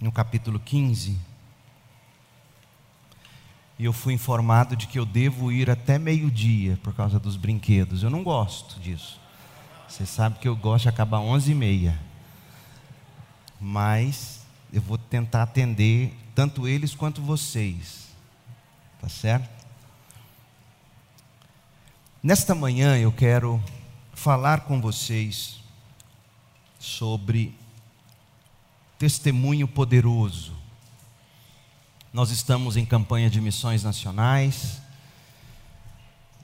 no capítulo 15. E eu fui informado de que eu devo ir até meio-dia por causa dos brinquedos. Eu não gosto disso. Você sabe que eu gosto de acabar 11 e meia. Mas eu vou tentar atender tanto eles quanto vocês. Tá certo? Nesta manhã eu quero falar com vocês sobre testemunho poderoso. Nós estamos em campanha de missões nacionais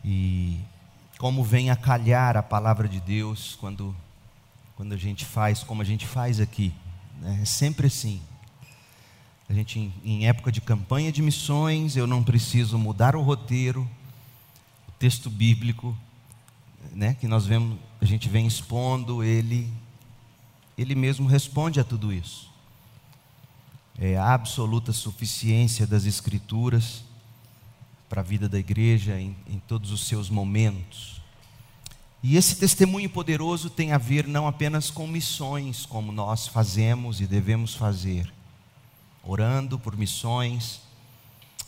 e como vem a calhar a palavra de Deus quando quando a gente faz como a gente faz aqui, né? é sempre assim. A gente em, em época de campanha de missões, eu não preciso mudar o roteiro, o texto bíblico, né, que nós vemos, a gente vem expondo, ele ele mesmo responde a tudo isso. É a absoluta suficiência das Escrituras para a vida da igreja em, em todos os seus momentos. E esse testemunho poderoso tem a ver não apenas com missões, como nós fazemos e devemos fazer, orando por missões,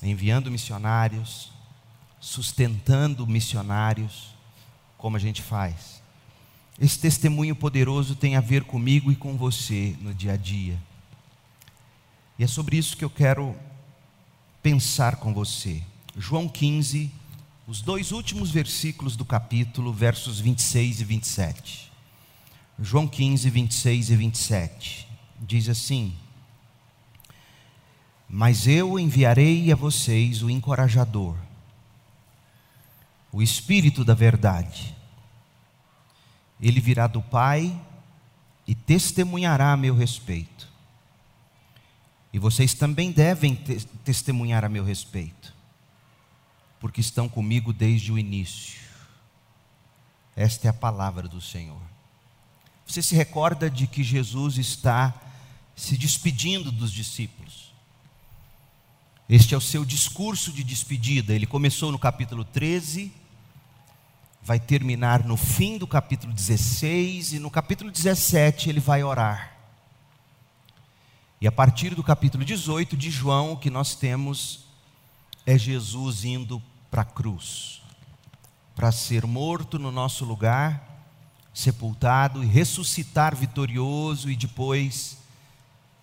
enviando missionários, sustentando missionários, como a gente faz. Esse testemunho poderoso tem a ver comigo e com você no dia a dia. E é sobre isso que eu quero pensar com você. João 15, os dois últimos versículos do capítulo, versos 26 e 27. João 15, 26 e 27. Diz assim: Mas eu enviarei a vocês o encorajador, o Espírito da Verdade ele virá do Pai e testemunhará a meu respeito. E vocês também devem te testemunhar a meu respeito, porque estão comigo desde o início. Esta é a palavra do Senhor. Você se recorda de que Jesus está se despedindo dos discípulos. Este é o seu discurso de despedida. Ele começou no capítulo 13 vai terminar no fim do capítulo 16 e no capítulo 17 ele vai orar. E a partir do capítulo 18 de João, o que nós temos é Jesus indo para a cruz, para ser morto no nosso lugar, sepultado e ressuscitar vitorioso e depois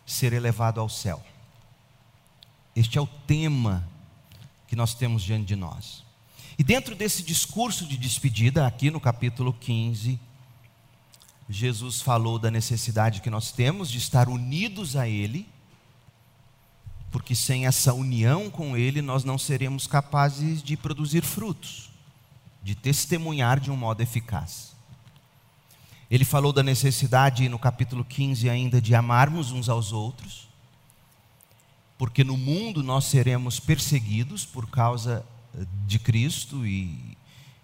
ser elevado ao céu. Este é o tema que nós temos diante de nós. E dentro desse discurso de despedida, aqui no capítulo 15, Jesus falou da necessidade que nós temos de estar unidos a Ele, porque sem essa união com Ele nós não seremos capazes de produzir frutos, de testemunhar de um modo eficaz. Ele falou da necessidade, no capítulo 15 ainda, de amarmos uns aos outros, porque no mundo nós seremos perseguidos por causa de Cristo e,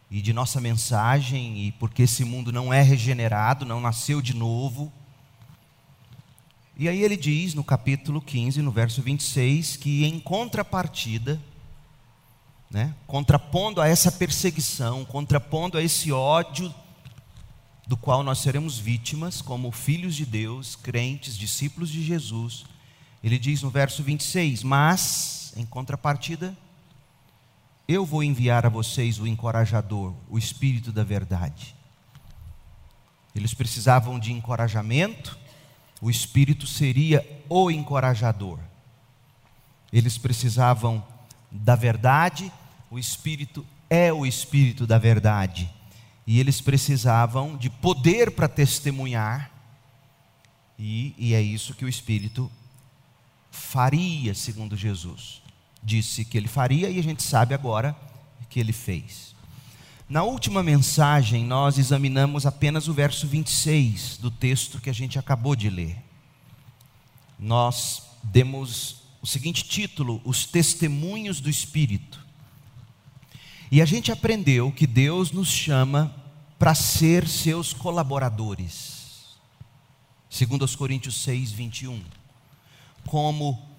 e de nossa mensagem, e porque esse mundo não é regenerado, não nasceu de novo. E aí ele diz no capítulo 15, no verso 26, que em contrapartida, né, contrapondo a essa perseguição, contrapondo a esse ódio do qual nós seremos vítimas, como filhos de Deus, crentes, discípulos de Jesus, ele diz no verso 26: Mas, em contrapartida, eu vou enviar a vocês o encorajador, o Espírito da Verdade. Eles precisavam de encorajamento, o Espírito seria o encorajador. Eles precisavam da verdade, o Espírito é o Espírito da Verdade. E eles precisavam de poder para testemunhar, e, e é isso que o Espírito faria, segundo Jesus disse que ele faria e a gente sabe agora que ele fez. Na última mensagem, nós examinamos apenas o verso 26 do texto que a gente acabou de ler. Nós demos o seguinte título: Os Testemunhos do Espírito. E a gente aprendeu que Deus nos chama para ser seus colaboradores. Segundo os Coríntios 6, 21. Como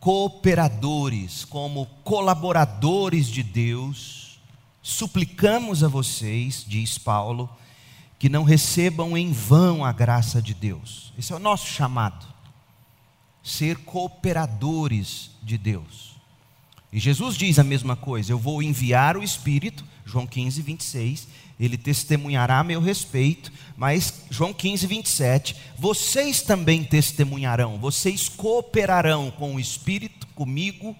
cooperadores, como colaboradores de Deus, suplicamos a vocês, diz Paulo, que não recebam em vão a graça de Deus. Esse é o nosso chamado. ser cooperadores de Deus. E Jesus diz a mesma coisa: Eu vou enviar o Espírito, João 15, 26, ele testemunhará a meu respeito, mas João 15, 27, vocês também testemunharão, vocês cooperarão com o Espírito, comigo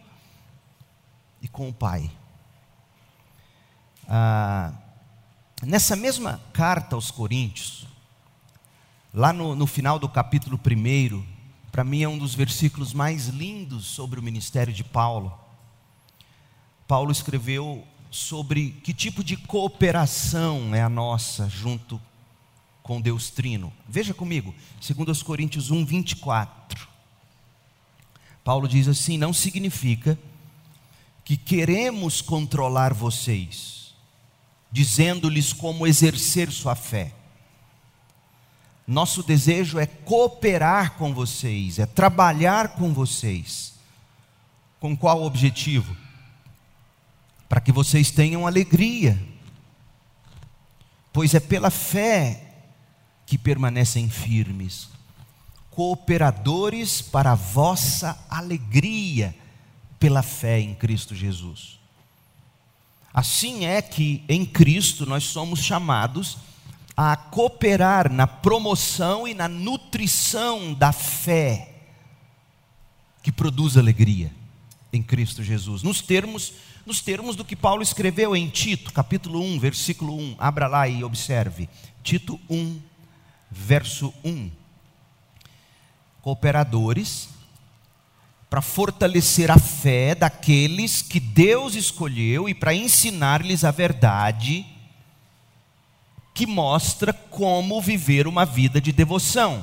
e com o Pai. Ah, nessa mesma carta aos Coríntios, lá no, no final do capítulo 1, para mim é um dos versículos mais lindos sobre o ministério de Paulo. Paulo escreveu sobre que tipo de cooperação é a nossa junto com Deus Trino. Veja comigo, 2 Coríntios 1, 24. Paulo diz assim: não significa que queremos controlar vocês, dizendo-lhes como exercer sua fé. Nosso desejo é cooperar com vocês, é trabalhar com vocês. Com qual objetivo? Para que vocês tenham alegria, pois é pela fé que permanecem firmes, cooperadores para a vossa alegria, pela fé em Cristo Jesus. Assim é que em Cristo nós somos chamados a cooperar na promoção e na nutrição da fé que produz alegria em Cristo Jesus. Nos termos, nos termos do que Paulo escreveu em Tito, capítulo 1, versículo 1. Abra lá e observe. Tito 1, verso 1. Cooperadores para fortalecer a fé daqueles que Deus escolheu e para ensinar-lhes a verdade que mostra como viver uma vida de devoção.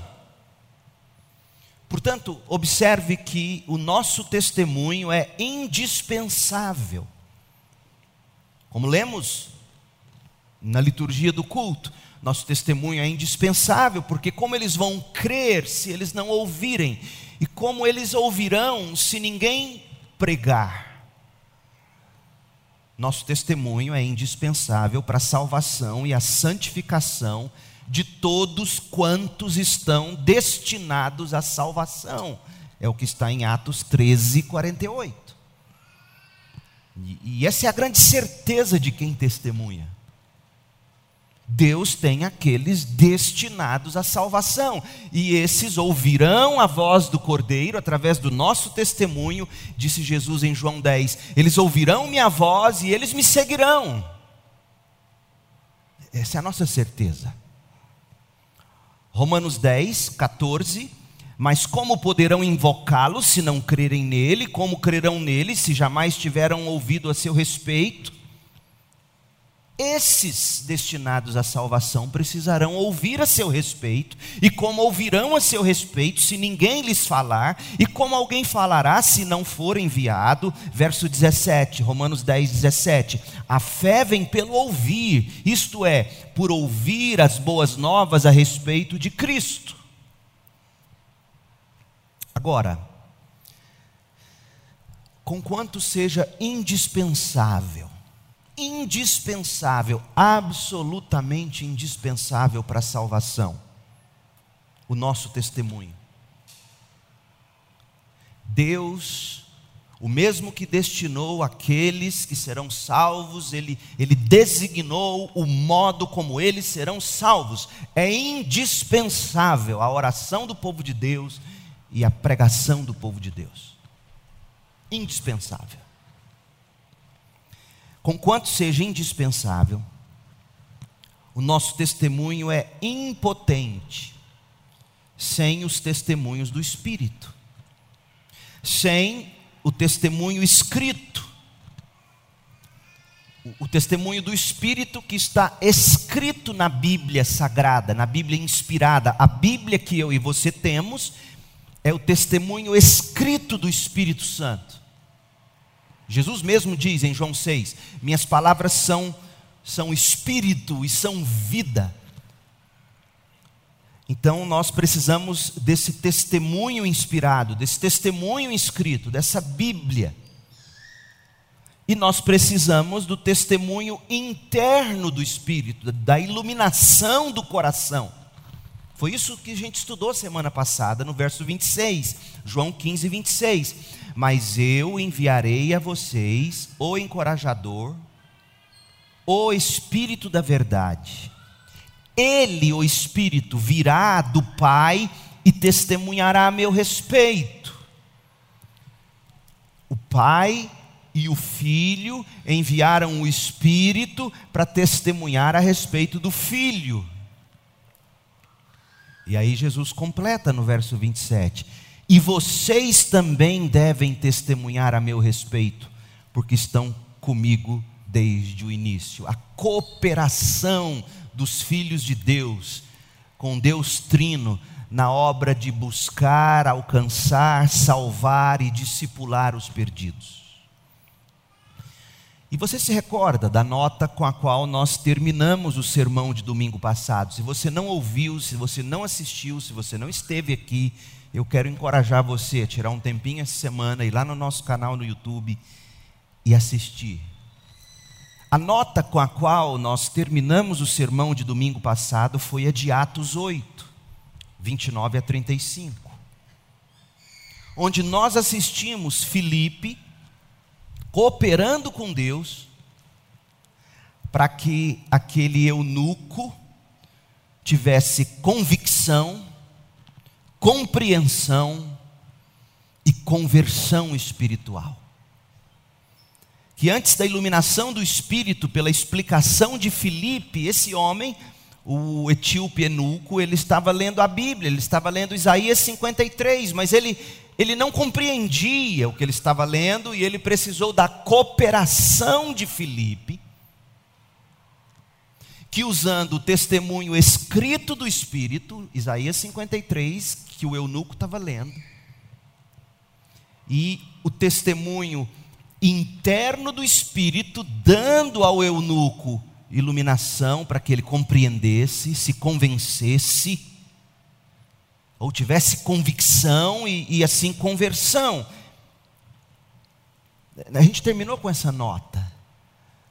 Portanto, observe que o nosso testemunho é indispensável. Como lemos na liturgia do culto, nosso testemunho é indispensável, porque como eles vão crer se eles não ouvirem? E como eles ouvirão se ninguém pregar? Nosso testemunho é indispensável para a salvação e a santificação de todos quantos estão destinados à salvação. É o que está em Atos 13, 48. E, e essa é a grande certeza de quem testemunha. Deus tem aqueles destinados à salvação, e esses ouvirão a voz do Cordeiro através do nosso testemunho, disse Jesus em João 10. Eles ouvirão minha voz e eles me seguirão. Essa é a nossa certeza. Romanos 10, 14. Mas como poderão invocá-lo se não crerem nele? Como crerão nele se jamais tiveram ouvido a seu respeito? Esses destinados à salvação precisarão ouvir a seu respeito, e como ouvirão a seu respeito se ninguém lhes falar, e como alguém falará se não for enviado? Verso 17, Romanos 10, 17. A fé vem pelo ouvir, isto é, por ouvir as boas novas a respeito de Cristo. Agora, conquanto seja indispensável, indispensável, absolutamente indispensável para a salvação. O nosso testemunho. Deus, o mesmo que destinou aqueles que serão salvos, ele, ele designou o modo como eles serão salvos. É indispensável a oração do povo de Deus e a pregação do povo de Deus. Indispensável. Conquanto seja indispensável, o nosso testemunho é impotente sem os testemunhos do Espírito, sem o testemunho escrito, o, testemunho do Espírito que está escrito na Bíblia sagrada, na Bíblia inspirada. A Bíblia que eu e você temos é o testemunho escrito do Espírito Santo. Jesus mesmo diz em João 6: Minhas palavras são, são espírito e são vida. Então nós precisamos desse testemunho inspirado, desse testemunho escrito, dessa Bíblia. E nós precisamos do testemunho interno do Espírito, da iluminação do coração. Foi isso que a gente estudou semana passada, no verso 26, João 15, 26. Mas eu enviarei a vocês o encorajador, o Espírito da Verdade. Ele, o Espírito, virá do Pai e testemunhará a meu respeito. O Pai e o Filho enviaram o Espírito para testemunhar a respeito do Filho. E aí Jesus completa no verso 27. E vocês também devem testemunhar a meu respeito, porque estão comigo desde o início. A cooperação dos filhos de Deus com Deus Trino na obra de buscar, alcançar, salvar e discipular os perdidos. E você se recorda da nota com a qual nós terminamos o sermão de domingo passado? Se você não ouviu, se você não assistiu, se você não esteve aqui, eu quero encorajar você a tirar um tempinho essa semana, ir lá no nosso canal no YouTube e assistir. A nota com a qual nós terminamos o sermão de domingo passado foi a de Atos 8, 29 a 35, onde nós assistimos Filipe cooperando com Deus, para que aquele eunuco tivesse convicção, compreensão e conversão espiritual. Que antes da iluminação do espírito, pela explicação de Filipe, esse homem, o etíope eunuco, ele estava lendo a Bíblia, ele estava lendo Isaías 53, mas ele ele não compreendia o que ele estava lendo e ele precisou da cooperação de Filipe, que usando o testemunho escrito do Espírito, Isaías 53, que o eunuco estava lendo, e o testemunho interno do Espírito, dando ao eunuco iluminação para que ele compreendesse, se convencesse, ou tivesse convicção e, e assim conversão. A gente terminou com essa nota,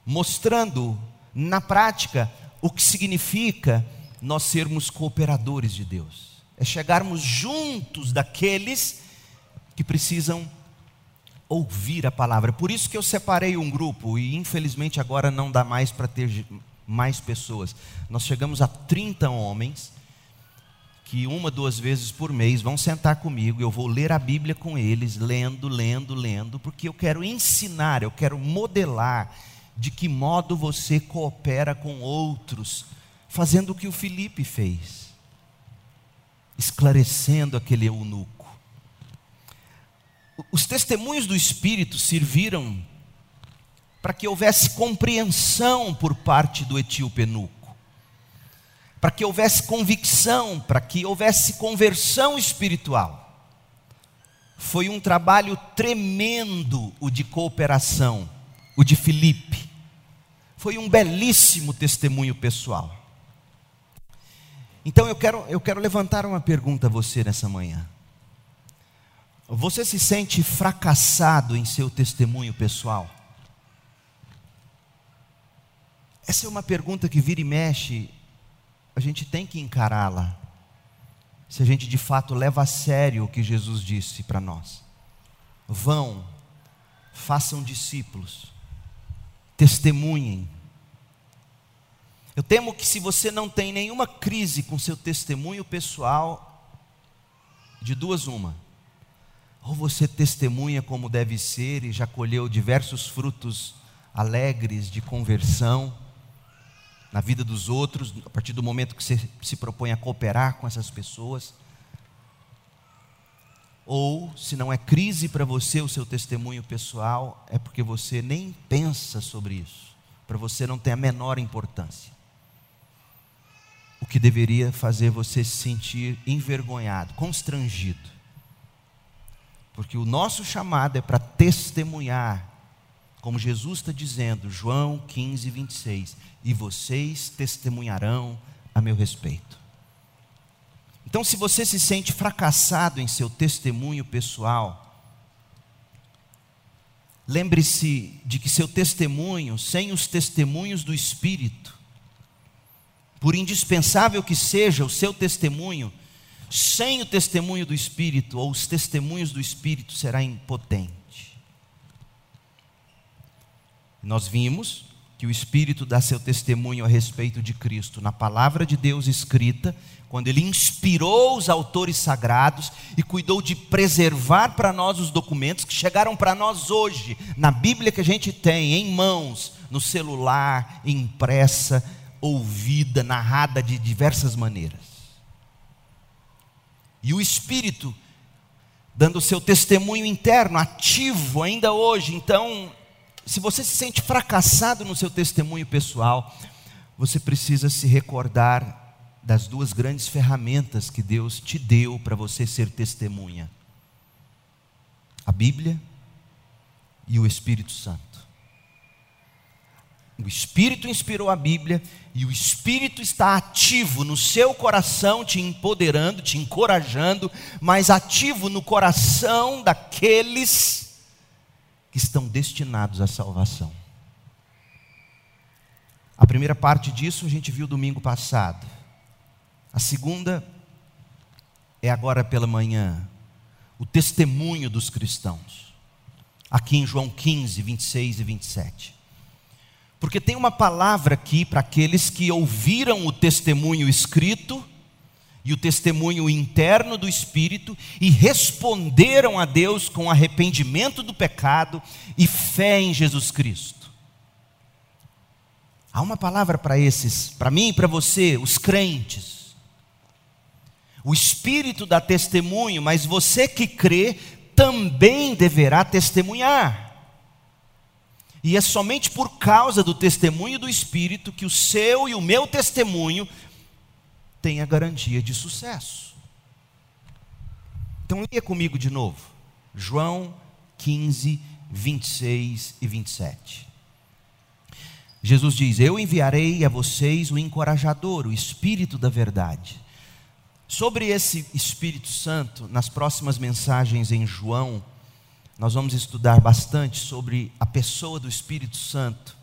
mostrando na prática o que significa nós sermos cooperadores de Deus. É chegarmos juntos daqueles que precisam ouvir a palavra. Por isso que eu separei um grupo e infelizmente agora não dá mais para ter mais pessoas. Nós chegamos a 30 homens que uma, duas vezes por mês vão sentar comigo, eu vou ler a Bíblia com eles, lendo, lendo, lendo, porque eu quero ensinar, eu quero modelar de que modo você coopera com outros, fazendo o que o Felipe fez, esclarecendo aquele eunuco. Os testemunhos do Espírito serviram para que houvesse compreensão por parte do etíope eunuco para que houvesse convicção, para que houvesse conversão espiritual. Foi um trabalho tremendo o de cooperação, o de Filipe. Foi um belíssimo testemunho pessoal. Então eu quero, eu quero levantar uma pergunta a você nessa manhã. Você se sente fracassado em seu testemunho pessoal? Essa é uma pergunta que vira e mexe a gente tem que encará-la, se a gente de fato leva a sério o que Jesus disse para nós. Vão, façam discípulos, testemunhem. Eu temo que se você não tem nenhuma crise com seu testemunho pessoal, de duas uma. Ou você testemunha como deve ser e já colheu diversos frutos alegres de conversão, na vida dos outros, a partir do momento que você se propõe a cooperar com essas pessoas. Ou, se não é crise para você o seu testemunho pessoal, é porque você nem pensa sobre isso. Para você não tem a menor importância. O que deveria fazer você se sentir envergonhado, constrangido. Porque o nosso chamado é para testemunhar como Jesus está dizendo, João 15, 26, e vocês testemunharão a meu respeito. Então, se você se sente fracassado em seu testemunho pessoal, lembre-se de que seu testemunho, sem os testemunhos do Espírito, por indispensável que seja o seu testemunho, sem o testemunho do Espírito ou os testemunhos do Espírito será impotente. Nós vimos que o Espírito dá seu testemunho a respeito de Cristo na palavra de Deus escrita, quando ele inspirou os autores sagrados e cuidou de preservar para nós os documentos que chegaram para nós hoje, na Bíblia que a gente tem em mãos, no celular, impressa, ouvida, narrada de diversas maneiras. E o Espírito dando seu testemunho interno, ativo ainda hoje. Então, se você se sente fracassado no seu testemunho pessoal, você precisa se recordar das duas grandes ferramentas que Deus te deu para você ser testemunha: a Bíblia e o Espírito Santo. O Espírito inspirou a Bíblia e o Espírito está ativo no seu coração, te empoderando, te encorajando, mas ativo no coração daqueles que estão destinados à salvação. A primeira parte disso a gente viu domingo passado. A segunda é agora pela manhã, o testemunho dos cristãos. Aqui em João 15, 26 e 27. Porque tem uma palavra aqui para aqueles que ouviram o testemunho escrito e o testemunho interno do Espírito e responderam a Deus com arrependimento do pecado e fé em Jesus Cristo. Há uma palavra para esses, para mim e para você, os crentes. O Espírito dá testemunho, mas você que crê também deverá testemunhar. E é somente por causa do testemunho do Espírito que o seu e o meu testemunho tem a garantia de sucesso. Então, leia comigo de novo. João 15, 26 e 27. Jesus diz: Eu enviarei a vocês o encorajador, o Espírito da Verdade. Sobre esse Espírito Santo, nas próximas mensagens em João, nós vamos estudar bastante sobre a pessoa do Espírito Santo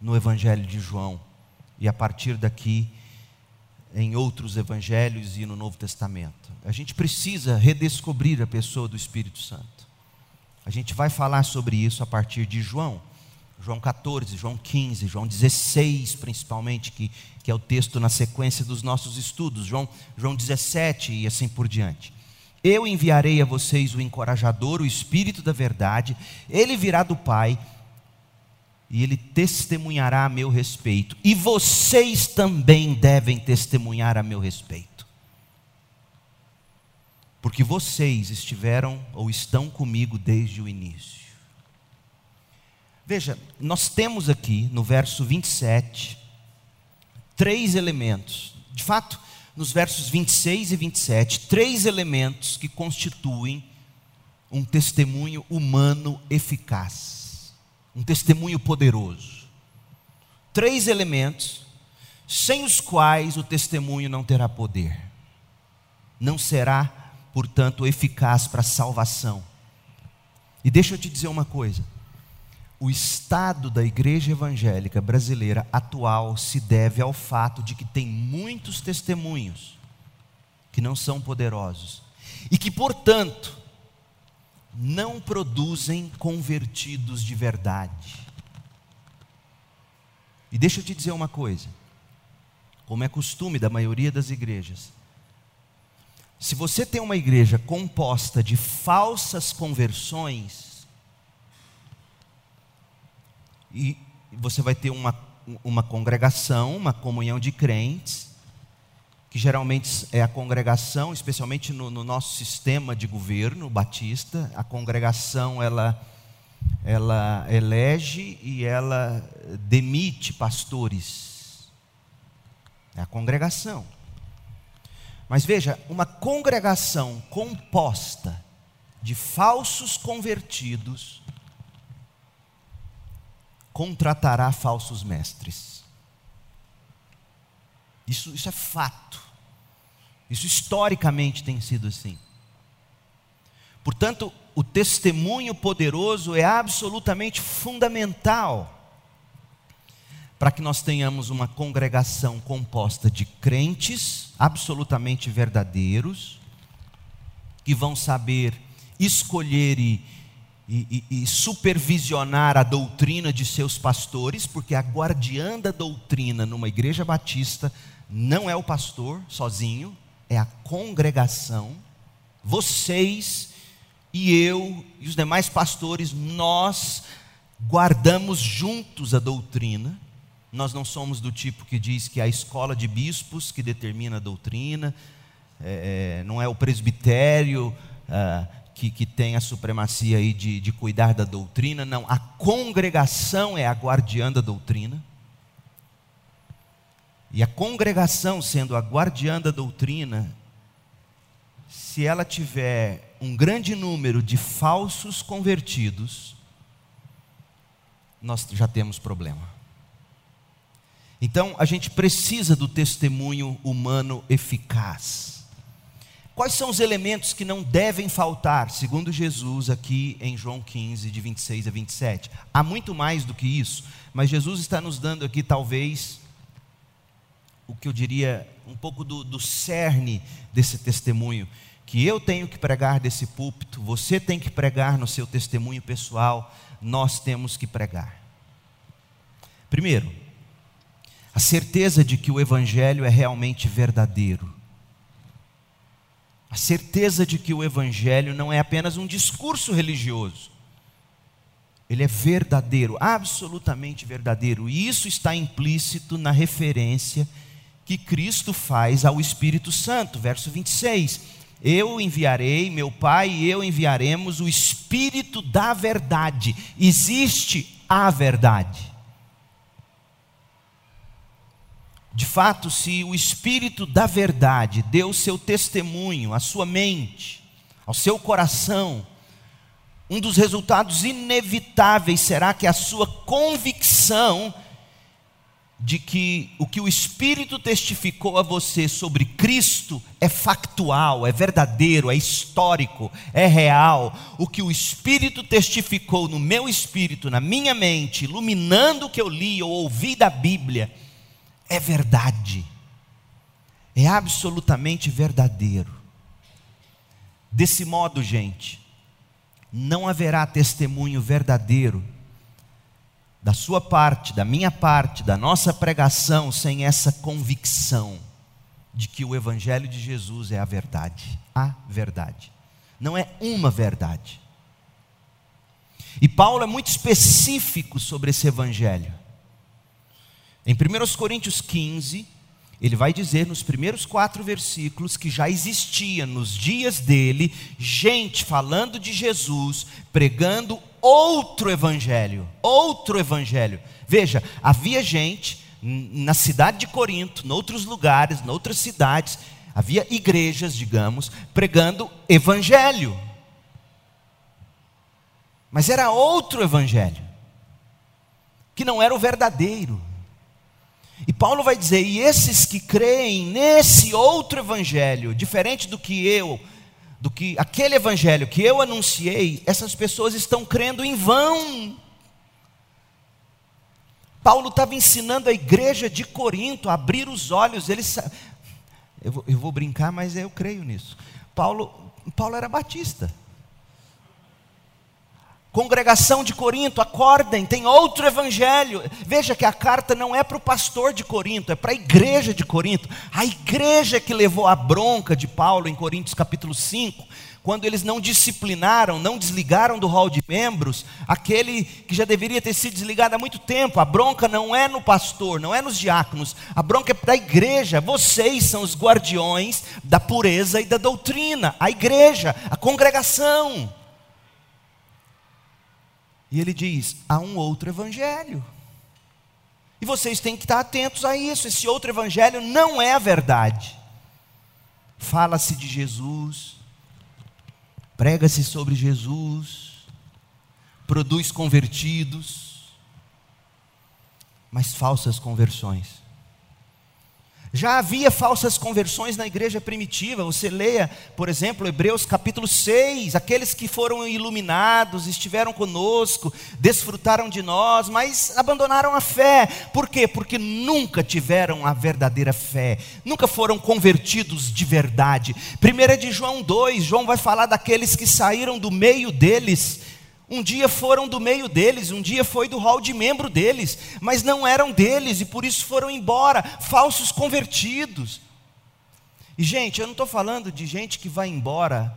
no Evangelho de João e a partir daqui em outros evangelhos e no Novo Testamento. A gente precisa redescobrir a pessoa do Espírito Santo. A gente vai falar sobre isso a partir de João. João 14, João 15, João 16, principalmente, que, que é o texto na sequência dos nossos estudos, João, João 17 e assim por diante. Eu enviarei a vocês o encorajador, o Espírito da Verdade, ele virá do Pai e ele testemunhará a meu respeito, e vocês também devem testemunhar a meu respeito, porque vocês estiveram ou estão comigo desde o início. Veja, nós temos aqui no verso 27 três elementos. De fato, nos versos 26 e 27, três elementos que constituem um testemunho humano eficaz, um testemunho poderoso. Três elementos sem os quais o testemunho não terá poder, não será, portanto, eficaz para a salvação. E deixa eu te dizer uma coisa: o estado da igreja evangélica brasileira atual se deve ao fato de que tem muitos testemunhos que não são poderosos e que, portanto, não produzem convertidos de verdade. E deixa eu te dizer uma coisa, como é costume da maioria das igrejas, se você tem uma igreja composta de falsas conversões, e você vai ter uma, uma congregação, uma comunhão de crentes, que geralmente é a congregação, especialmente no, no nosso sistema de governo batista, a congregação ela, ela elege e ela demite pastores. É a congregação. Mas veja, uma congregação composta de falsos convertidos contratará falsos mestres. Isso, isso é fato. Isso historicamente tem sido assim. Portanto, o testemunho poderoso é absolutamente fundamental para que nós tenhamos uma congregação composta de crentes absolutamente verdadeiros, que vão saber escolher e, e, e, supervisionar a doutrina de seus pastores, porque a guardiã da doutrina numa igreja batista não é o pastor sozinho, é a congregação. Vocês e eu e os demais pastores, nós guardamos juntos a doutrina nós não somos do tipo que diz que é a escola de bispos que determina a doutrina, é, é não é o presbitério é, que, que tem a supremacia aí de, de cuidar da doutrina, não. A congregação é a guardiã da doutrina. E a congregação, sendo a guardiã da doutrina, se ela tiver um grande número de falsos convertidos, nós já temos problema. Então, a gente precisa do testemunho humano eficaz. Quais são os elementos que não devem faltar, segundo Jesus, aqui em João 15, de 26 a 27? Há muito mais do que isso, mas Jesus está nos dando aqui, talvez, o que eu diria, um pouco do, do cerne desse testemunho, que eu tenho que pregar desse púlpito, você tem que pregar no seu testemunho pessoal, nós temos que pregar. Primeiro, a certeza de que o Evangelho é realmente verdadeiro. A certeza de que o Evangelho não é apenas um discurso religioso. Ele é verdadeiro, absolutamente verdadeiro. E isso está implícito na referência que Cristo faz ao Espírito Santo, verso 26. Eu enviarei, meu Pai e eu enviaremos o Espírito da verdade. Existe a verdade. De fato, se o Espírito da Verdade deu seu testemunho à sua mente, ao seu coração, um dos resultados inevitáveis será que a sua convicção de que o que o Espírito testificou a você sobre Cristo é factual, é verdadeiro, é histórico, é real. O que o Espírito testificou no meu espírito, na minha mente, iluminando o que eu li ou ouvi da Bíblia, é verdade, é absolutamente verdadeiro. Desse modo, gente, não haverá testemunho verdadeiro da sua parte, da minha parte, da nossa pregação, sem essa convicção de que o Evangelho de Jesus é a verdade, a verdade. Não é uma verdade. E Paulo é muito específico sobre esse Evangelho. Em 1 Coríntios 15, ele vai dizer nos primeiros quatro versículos que já existia nos dias dele gente falando de Jesus, pregando outro evangelho, outro evangelho. Veja, havia gente na cidade de Corinto, em outros lugares, em outras cidades, havia igrejas, digamos, pregando evangelho. Mas era outro evangelho, que não era o verdadeiro. E Paulo vai dizer: e esses que creem nesse outro evangelho, diferente do que eu, do que aquele evangelho que eu anunciei, essas pessoas estão crendo em vão. Paulo estava ensinando a igreja de Corinto a abrir os olhos, eles, eu vou, eu vou brincar, mas eu creio nisso. Paulo, Paulo era batista. Congregação de Corinto, acordem, tem outro evangelho. Veja que a carta não é para o pastor de Corinto, é para a igreja de Corinto. A igreja que levou a bronca de Paulo em Coríntios capítulo 5, quando eles não disciplinaram, não desligaram do hall de membros, aquele que já deveria ter sido desligado há muito tempo. A bronca não é no pastor, não é nos diáconos, a bronca é para a igreja. Vocês são os guardiões da pureza e da doutrina, a igreja, a congregação. E ele diz: há um outro evangelho. E vocês têm que estar atentos a isso. Esse outro evangelho não é a verdade. Fala-se de Jesus, prega-se sobre Jesus, produz convertidos, mas falsas conversões. Já havia falsas conversões na igreja primitiva. Você leia, por exemplo, Hebreus capítulo 6. Aqueles que foram iluminados, estiveram conosco, desfrutaram de nós, mas abandonaram a fé. Por quê? Porque nunca tiveram a verdadeira fé, nunca foram convertidos de verdade. 1 de João 2, João vai falar daqueles que saíram do meio deles um dia foram do meio deles, um dia foi do hall de membro deles, mas não eram deles e por isso foram embora, falsos convertidos. E, gente, eu não estou falando de gente que vai embora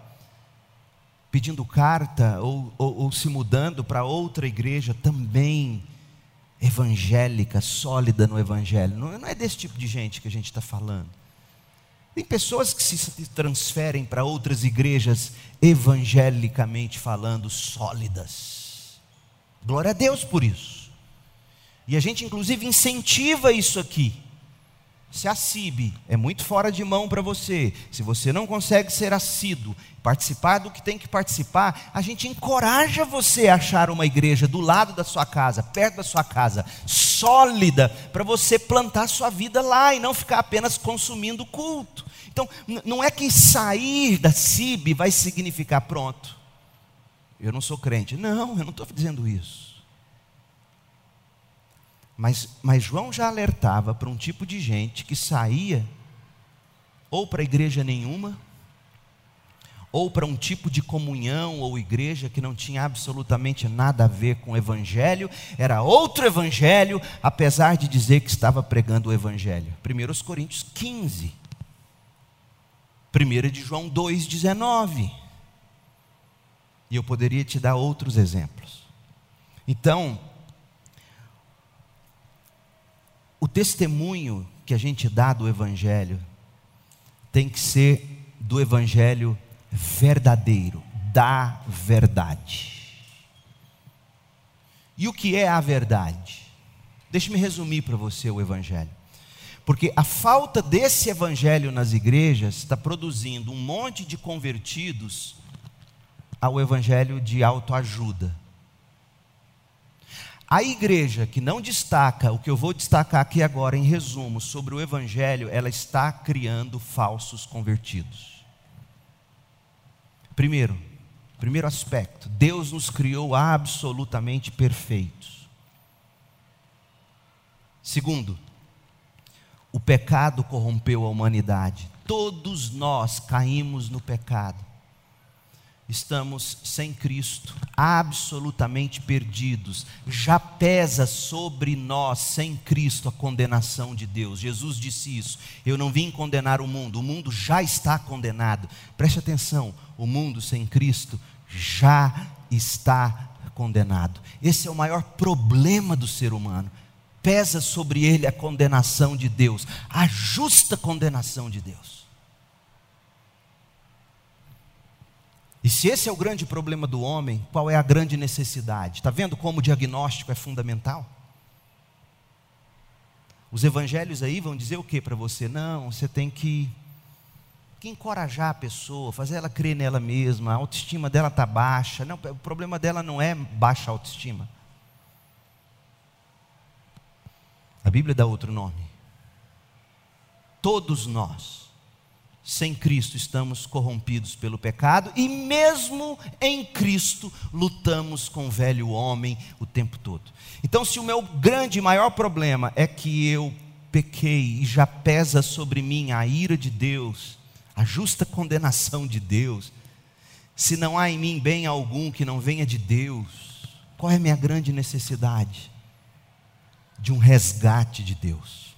pedindo carta ou, ou, ou se mudando para outra igreja também evangélica, sólida no evangelho. Não, não é desse tipo de gente que a gente está falando. Tem pessoas que se transferem para outras igrejas, evangelicamente falando, sólidas. Glória a Deus por isso. E a gente, inclusive, incentiva isso aqui. Se assíbe, é muito fora de mão para você. Se você não consegue ser assíduo, participar do que tem que participar, a gente encoraja você a achar uma igreja do lado da sua casa, perto da sua casa, sólida, para você plantar sua vida lá e não ficar apenas consumindo culto. Então, não é que sair da CIB vai significar pronto. Eu não sou crente. Não, eu não estou dizendo isso. Mas, mas João já alertava para um tipo de gente que saía ou para igreja nenhuma, ou para um tipo de comunhão ou igreja que não tinha absolutamente nada a ver com o evangelho, era outro evangelho, apesar de dizer que estava pregando o evangelho. 1 Coríntios 15. 1 de João 2,19. E eu poderia te dar outros exemplos. Então, o testemunho que a gente dá do Evangelho tem que ser do Evangelho verdadeiro, da verdade. E o que é a verdade? Deixe-me resumir para você o Evangelho. Porque a falta desse Evangelho nas igrejas está produzindo um monte de convertidos ao Evangelho de autoajuda. A igreja que não destaca o que eu vou destacar aqui agora, em resumo, sobre o Evangelho, ela está criando falsos convertidos. Primeiro, primeiro aspecto, Deus nos criou absolutamente perfeitos. Segundo, o pecado corrompeu a humanidade. Todos nós caímos no pecado estamos sem Cristo, absolutamente perdidos. Já pesa sobre nós, sem Cristo, a condenação de Deus. Jesus disse isso. Eu não vim condenar o mundo, o mundo já está condenado. Preste atenção: o mundo sem Cristo já está condenado. Esse é o maior problema do ser humano. Pesa sobre ele a condenação de Deus, a justa condenação de Deus. E se esse é o grande problema do homem, qual é a grande necessidade? Está vendo como o diagnóstico é fundamental? Os evangelhos aí vão dizer o que para você? Não, você tem que, que, encorajar a pessoa, fazer ela crer nela mesma, a autoestima dela está baixa. Não, o problema dela não é baixa autoestima. A Bíblia dá outro nome. Todos nós sem Cristo estamos corrompidos pelo pecado e mesmo em Cristo lutamos com o velho homem o tempo todo. Então, se o meu grande e maior problema é que eu pequei e já pesa sobre mim a ira de Deus, a justa condenação de Deus, se não há em mim bem algum que não venha de Deus, qual é a minha grande necessidade? De um resgate de Deus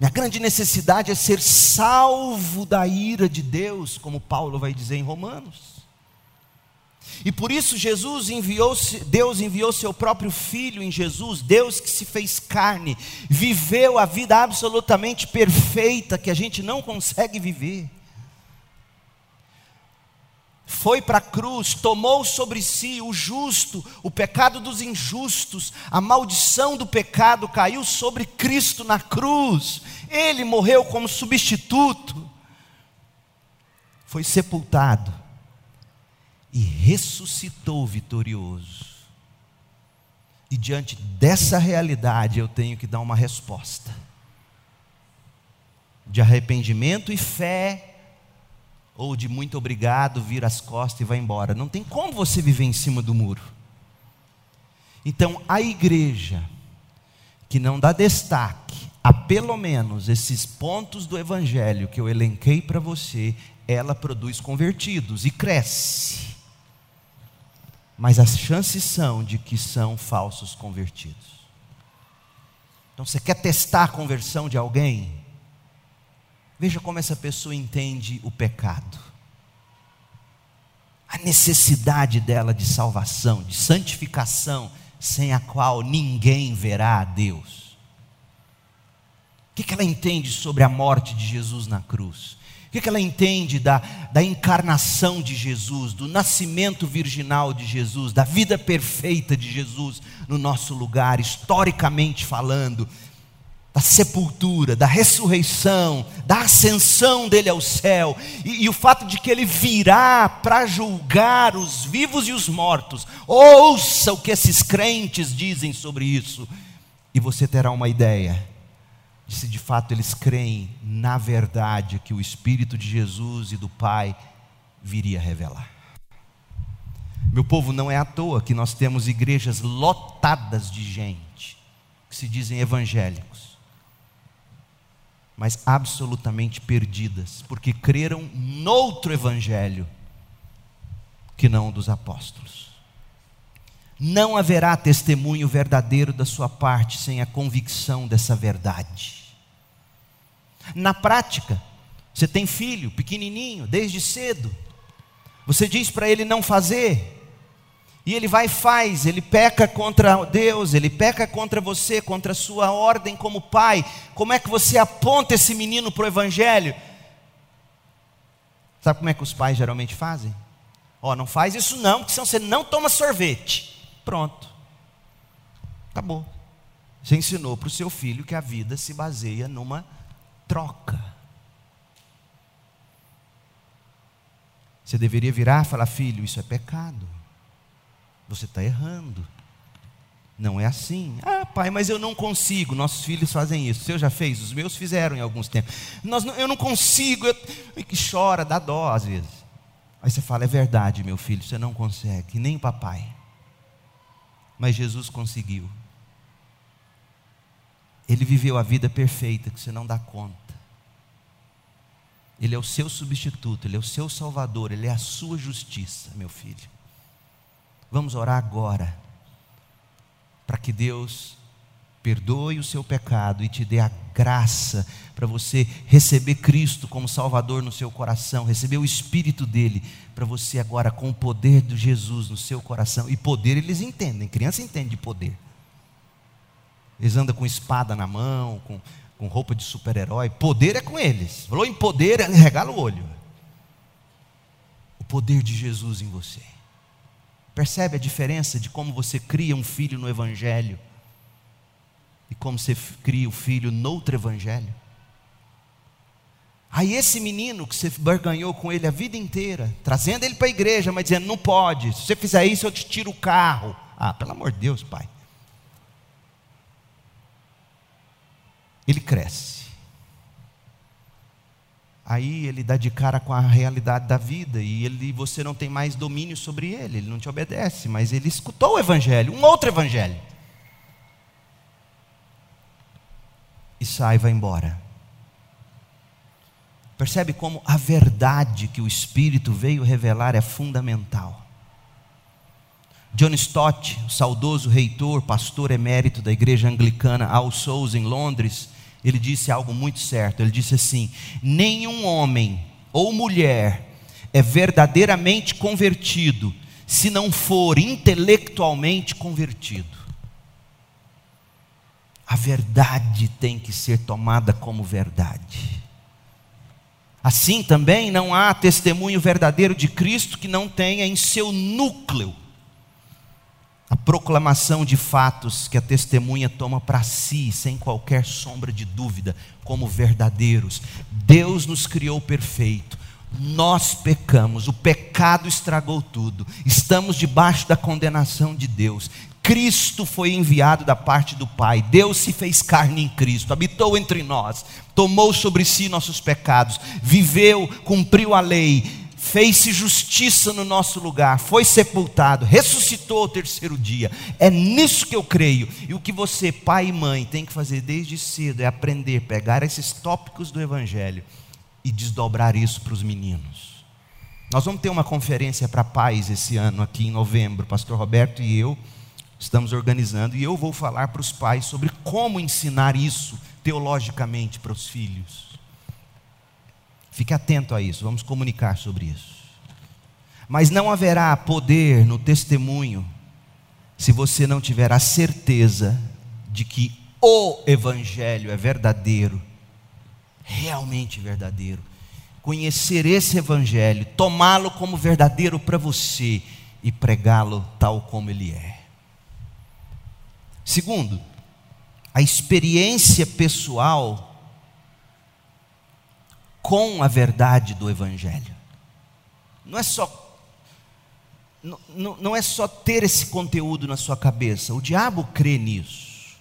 minha grande necessidade é ser salvo da ira de Deus, como Paulo vai dizer em Romanos. E por isso Jesus enviou, Deus enviou seu próprio filho em Jesus, Deus que se fez carne, viveu a vida absolutamente perfeita que a gente não consegue viver foi para a cruz, tomou sobre si o justo, o pecado dos injustos, a maldição do pecado caiu sobre Cristo na cruz, ele morreu como substituto, foi sepultado e ressuscitou vitorioso. E diante dessa realidade eu tenho que dar uma resposta. de arrependimento e fé, ou de muito obrigado, vira as costas e vai embora. Não tem como você viver em cima do muro. Então, a igreja que não dá destaque a pelo menos esses pontos do evangelho que eu elenquei para você, ela produz convertidos e cresce. Mas as chances são de que são falsos convertidos. Então, você quer testar a conversão de alguém? Veja como essa pessoa entende o pecado. A necessidade dela de salvação, de santificação, sem a qual ninguém verá a Deus. O que ela entende sobre a morte de Jesus na cruz? O que ela entende da, da encarnação de Jesus, do nascimento virginal de Jesus, da vida perfeita de Jesus no nosso lugar, historicamente falando, da sepultura, da ressurreição, da ascensão dele ao céu, e, e o fato de que ele virá para julgar os vivos e os mortos. Ouça o que esses crentes dizem sobre isso, e você terá uma ideia de se de fato eles creem na verdade que o Espírito de Jesus e do Pai viria revelar. Meu povo, não é à toa que nós temos igrejas lotadas de gente que se dizem evangélicos, mas absolutamente perdidas, porque creram noutro evangelho que não o dos apóstolos. Não haverá testemunho verdadeiro da sua parte sem a convicção dessa verdade. Na prática, você tem filho pequenininho, desde cedo. Você diz para ele não fazer, e ele vai e faz, ele peca contra Deus, ele peca contra você, contra a sua ordem como pai. Como é que você aponta esse menino para o Evangelho? Sabe como é que os pais geralmente fazem? Ó, oh, não faz isso não, porque senão você não toma sorvete. Pronto. Acabou. Você ensinou para o seu filho que a vida se baseia numa troca. Você deveria virar e falar: filho, isso é pecado. Você está errando. Não é assim. Ah, pai, mas eu não consigo. Nossos filhos fazem isso. O seu já fez? Os meus fizeram em alguns tempos. Nós, eu não consigo. Eu... Chora, dá dó às vezes. Aí você fala: é verdade, meu filho, você não consegue. Nem o papai mas Jesus conseguiu. Ele viveu a vida perfeita que você não dá conta. Ele é o seu substituto, ele é o seu salvador, ele é a sua justiça, meu filho. Vamos orar agora, para que Deus perdoe o seu pecado e te dê a graça para você receber Cristo como Salvador no seu coração, receber o Espírito dele, para você agora, com o poder de Jesus no seu coração. E poder eles entendem, criança entende de poder. Eles andam com espada na mão, com, com roupa de super-herói. Poder é com eles. Falou em poder, regala o olho. O poder de Jesus em você. Percebe a diferença de como você cria um filho no Evangelho? e como você cria o filho noutro evangelho. Aí esse menino que você barganhou com ele a vida inteira, trazendo ele para a igreja, mas dizendo, não pode, se você fizer isso eu te tiro o carro. Ah, pelo amor de Deus, pai. Ele cresce. Aí ele dá de cara com a realidade da vida e ele, você não tem mais domínio sobre ele, ele não te obedece, mas ele escutou o evangelho, um outro evangelho. e sai vai embora. Percebe como a verdade que o Espírito veio revelar é fundamental. John Stott, saudoso reitor, pastor emérito da igreja anglicana All Souls em Londres, ele disse algo muito certo. Ele disse assim: nenhum homem ou mulher é verdadeiramente convertido se não for intelectualmente convertido. A verdade tem que ser tomada como verdade. Assim também não há testemunho verdadeiro de Cristo que não tenha em seu núcleo proclamação de fatos que a testemunha toma para si, sem qualquer sombra de dúvida, como verdadeiros. Deus nos criou perfeito, nós pecamos, o pecado estragou tudo, estamos debaixo da condenação de Deus. Cristo foi enviado da parte do Pai, Deus se fez carne em Cristo, habitou entre nós, tomou sobre si nossos pecados, viveu, cumpriu a lei, fez-se justiça no nosso lugar, foi sepultado, ressuscitou ao terceiro dia. É nisso que eu creio. E o que você, pai e mãe, tem que fazer desde cedo é aprender, pegar esses tópicos do Evangelho e desdobrar isso para os meninos. Nós vamos ter uma conferência para pais esse ano, aqui em novembro, Pastor Roberto e eu estamos organizando, e eu vou falar para os pais sobre como ensinar isso teologicamente para os filhos. Fique atento a isso, vamos comunicar sobre isso. Mas não haverá poder no testemunho se você não tiver a certeza de que o Evangelho é verdadeiro, realmente verdadeiro. Conhecer esse Evangelho, tomá-lo como verdadeiro para você e pregá-lo tal como ele é. Segundo, a experiência pessoal com a verdade do Evangelho. Não é só não, não, é só ter esse conteúdo na sua cabeça, o diabo crê nisso.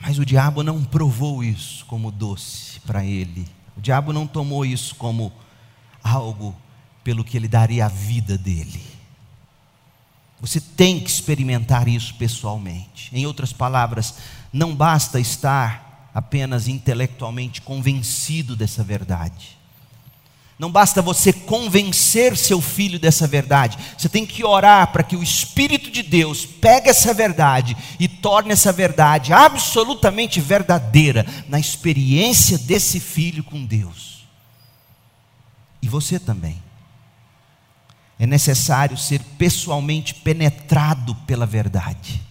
Mas o diabo não provou isso como doce para ele. O diabo não tomou isso como algo pelo que ele daria a vida dele. Você tem que experimentar isso pessoalmente. Em outras palavras, não basta estar apenas intelectualmente convencido dessa verdade. Não basta você convencer seu filho dessa verdade. Você tem que orar para que o Espírito de Deus pegue essa verdade e torne essa verdade absolutamente verdadeira na experiência desse filho com Deus. E você também é necessário ser pessoalmente penetrado pela verdade.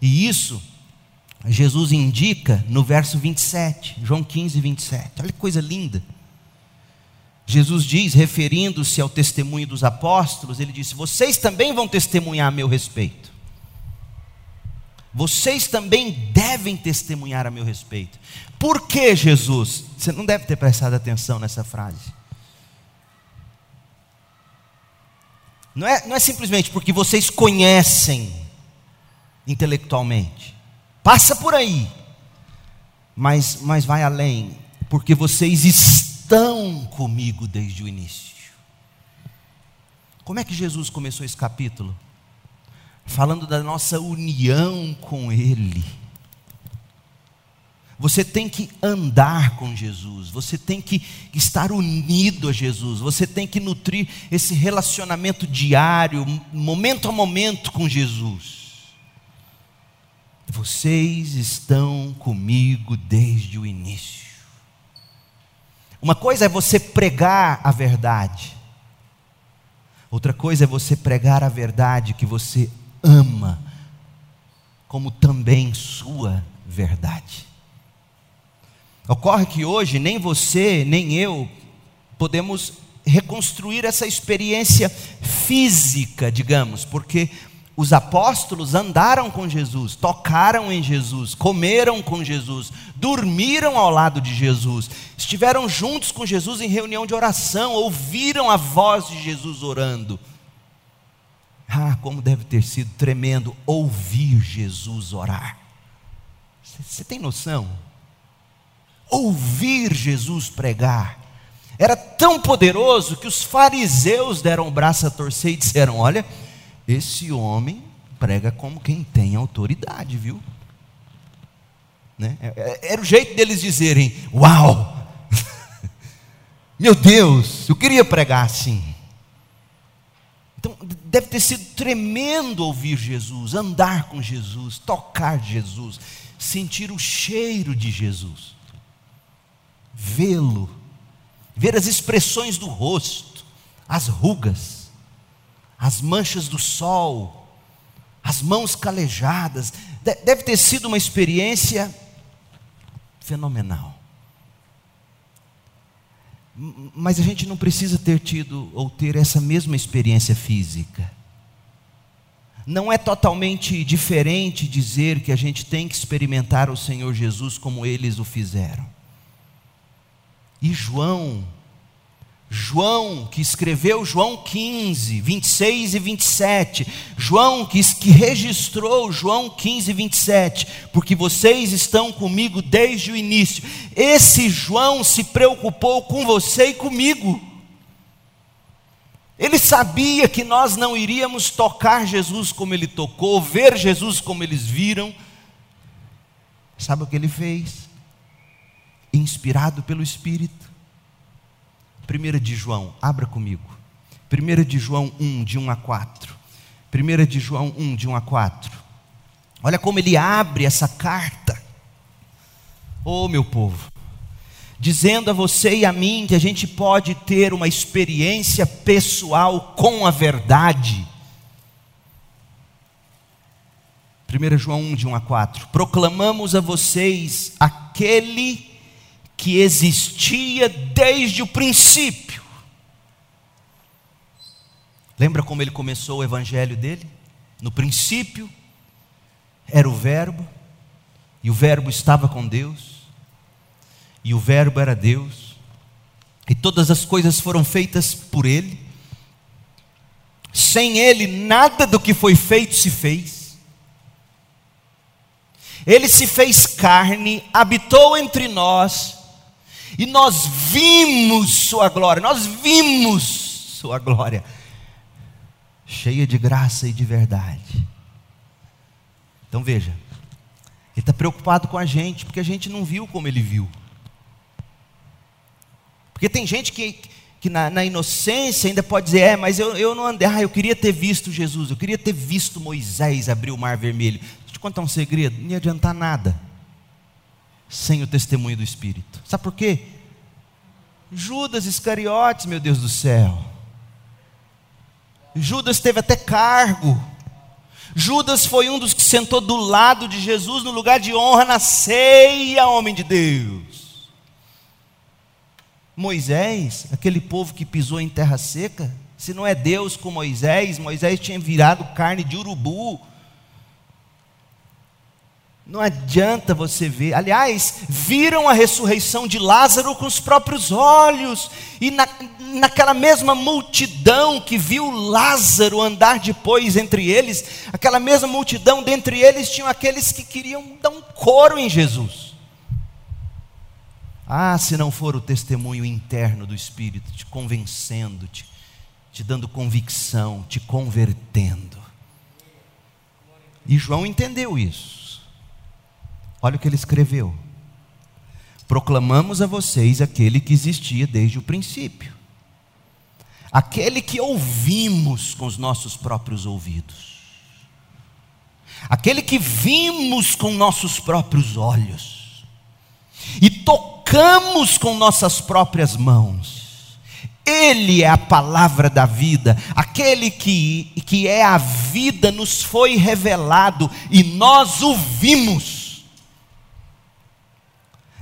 E isso Jesus indica no verso 27, João 15, 27. Olha que coisa linda. Jesus diz, referindo-se ao testemunho dos apóstolos, ele disse: Vocês também vão testemunhar a meu respeito. Vocês também devem testemunhar a meu respeito. Por que Jesus? Você não deve ter prestado atenção nessa frase. Não é, não é simplesmente porque vocês conhecem intelectualmente. Passa por aí. Mas, mas vai além. Porque vocês estão comigo desde o início. Como é que Jesus começou esse capítulo? Falando da nossa união com Ele você tem que andar com Jesus, você tem que estar unido a Jesus, você tem que nutrir esse relacionamento diário, momento a momento com Jesus. Vocês estão comigo desde o início. Uma coisa é você pregar a verdade, outra coisa é você pregar a verdade que você ama, como também sua verdade. Ocorre que hoje nem você, nem eu podemos reconstruir essa experiência física, digamos, porque os apóstolos andaram com Jesus, tocaram em Jesus, comeram com Jesus, dormiram ao lado de Jesus, estiveram juntos com Jesus em reunião de oração, ouviram a voz de Jesus orando. Ah, como deve ter sido tremendo ouvir Jesus orar. Você tem noção? ouvir Jesus pregar. Era tão poderoso que os fariseus deram o braço a torcer e disseram: Olha, esse homem prega como quem tem autoridade, viu? Né? É, é, era o jeito deles dizerem: Uau! Meu Deus, eu queria pregar assim. Então, deve ter sido tremendo ouvir Jesus, andar com Jesus, tocar Jesus, sentir o cheiro de Jesus vê-lo, ver as expressões do rosto, as rugas, as manchas do sol, as mãos calejadas. Deve ter sido uma experiência fenomenal. Mas a gente não precisa ter tido ou ter essa mesma experiência física. Não é totalmente diferente dizer que a gente tem que experimentar o Senhor Jesus como eles o fizeram. E João, João, que escreveu João 15, 26 e 27. João, que, que registrou João 15, 27. Porque vocês estão comigo desde o início. Esse João se preocupou com você e comigo. Ele sabia que nós não iríamos tocar Jesus como ele tocou, ver Jesus como eles viram. Sabe o que ele fez? Inspirado pelo Espírito 1 de João, abra comigo. 1 de João 1, de 1 a 4. 1 de João 1, de 1 a 4. Olha como ele abre essa carta. Oh, meu povo, dizendo a você e a mim que a gente pode ter uma experiência pessoal com a verdade. 1 João 1, de 1 a 4. Proclamamos a vocês aquele que existia desde o princípio. Lembra como ele começou o evangelho dele? No princípio era o Verbo, e o Verbo estava com Deus, e o Verbo era Deus, e todas as coisas foram feitas por Ele, sem Ele nada do que foi feito se fez. Ele se fez carne, habitou entre nós, e nós vimos Sua glória, nós vimos Sua glória, cheia de graça e de verdade. Então veja, Ele está preocupado com a gente, porque a gente não viu como Ele viu. Porque tem gente que, que na, na, inocência ainda pode dizer: é, mas eu, eu não andei, ah, eu queria ter visto Jesus, eu queria ter visto Moisés abrir o mar vermelho. Deixa eu te contar um segredo: não ia adiantar nada sem o testemunho do Espírito. Sabe por quê? Judas Iscariotes, meu Deus do céu. Judas teve até cargo. Judas foi um dos que sentou do lado de Jesus no lugar de honra na ceia, homem de Deus. Moisés, aquele povo que pisou em terra seca, se não é Deus com Moisés, Moisés tinha virado carne de urubu não adianta você ver. Aliás, viram a ressurreição de Lázaro com os próprios olhos. E na, naquela mesma multidão que viu Lázaro andar depois entre eles, aquela mesma multidão dentre eles tinham aqueles que queriam dar um coro em Jesus. Ah, se não for o testemunho interno do Espírito, te convencendo, te, te dando convicção, te convertendo. E João entendeu isso. Olha o que ele escreveu. Proclamamos a vocês aquele que existia desde o princípio, aquele que ouvimos com os nossos próprios ouvidos, aquele que vimos com nossos próprios olhos, e tocamos com nossas próprias mãos. Ele é a palavra da vida, aquele que, que é a vida nos foi revelado e nós o vimos.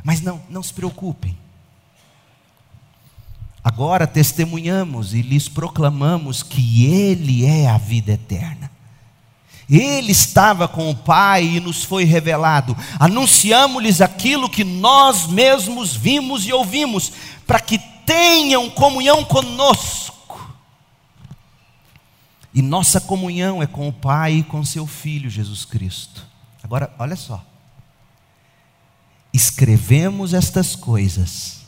Mas não, não se preocupem. Agora testemunhamos e lhes proclamamos que Ele é a vida eterna. Ele estava com o Pai e nos foi revelado. Anunciamos-lhes aquilo que nós mesmos vimos e ouvimos, para que tenham comunhão conosco. E nossa comunhão é com o Pai e com seu Filho Jesus Cristo. Agora, olha só escrevemos estas coisas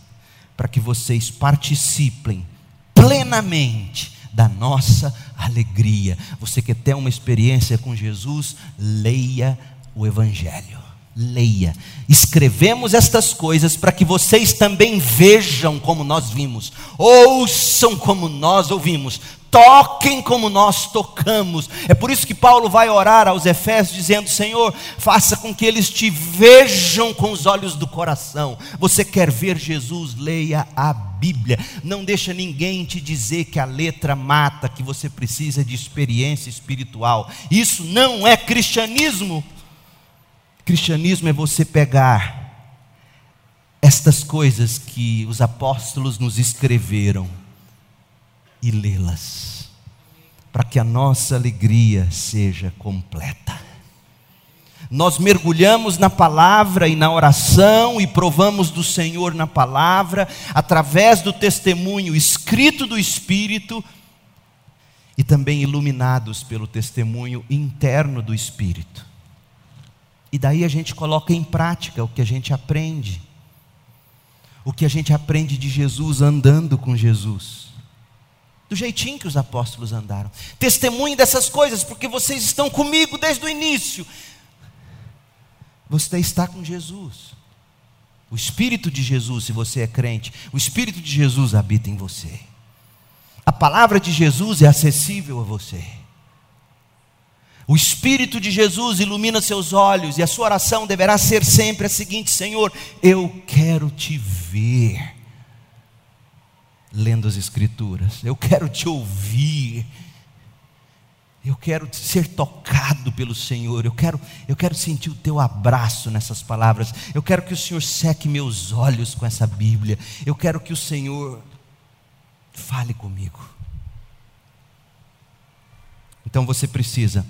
para que vocês participem plenamente da nossa alegria. Você quer ter uma experiência com Jesus? Leia o Evangelho. Leia. Escrevemos estas coisas para que vocês também vejam como nós vimos, ouçam como nós ouvimos, toquem como nós tocamos. É por isso que Paulo vai orar aos Efésios, dizendo: Senhor, faça com que eles te vejam com os olhos do coração. Você quer ver Jesus? Leia a Bíblia. Não deixa ninguém te dizer que a letra mata, que você precisa de experiência espiritual. Isso não é cristianismo. Cristianismo é você pegar estas coisas que os apóstolos nos escreveram e lê-las, para que a nossa alegria seja completa. nós mergulhamos na palavra e na oração e provamos do Senhor na palavra, através do testemunho escrito do Espírito e também iluminados pelo testemunho interno do Espírito. E daí a gente coloca em prática o que a gente aprende, o que a gente aprende de Jesus andando com Jesus do jeitinho que os apóstolos andaram. Testemunhe dessas coisas, porque vocês estão comigo desde o início. Você está com Jesus. O Espírito de Jesus, se você é crente, o Espírito de Jesus habita em você. A palavra de Jesus é acessível a você. O Espírito de Jesus ilumina seus olhos e a sua oração deverá ser sempre a seguinte: Senhor, eu quero te ver lendo as Escrituras, eu quero te ouvir, eu quero ser tocado pelo Senhor, eu quero, eu quero sentir o teu abraço nessas palavras, eu quero que o Senhor seque meus olhos com essa Bíblia, eu quero que o Senhor fale comigo. Então você precisa,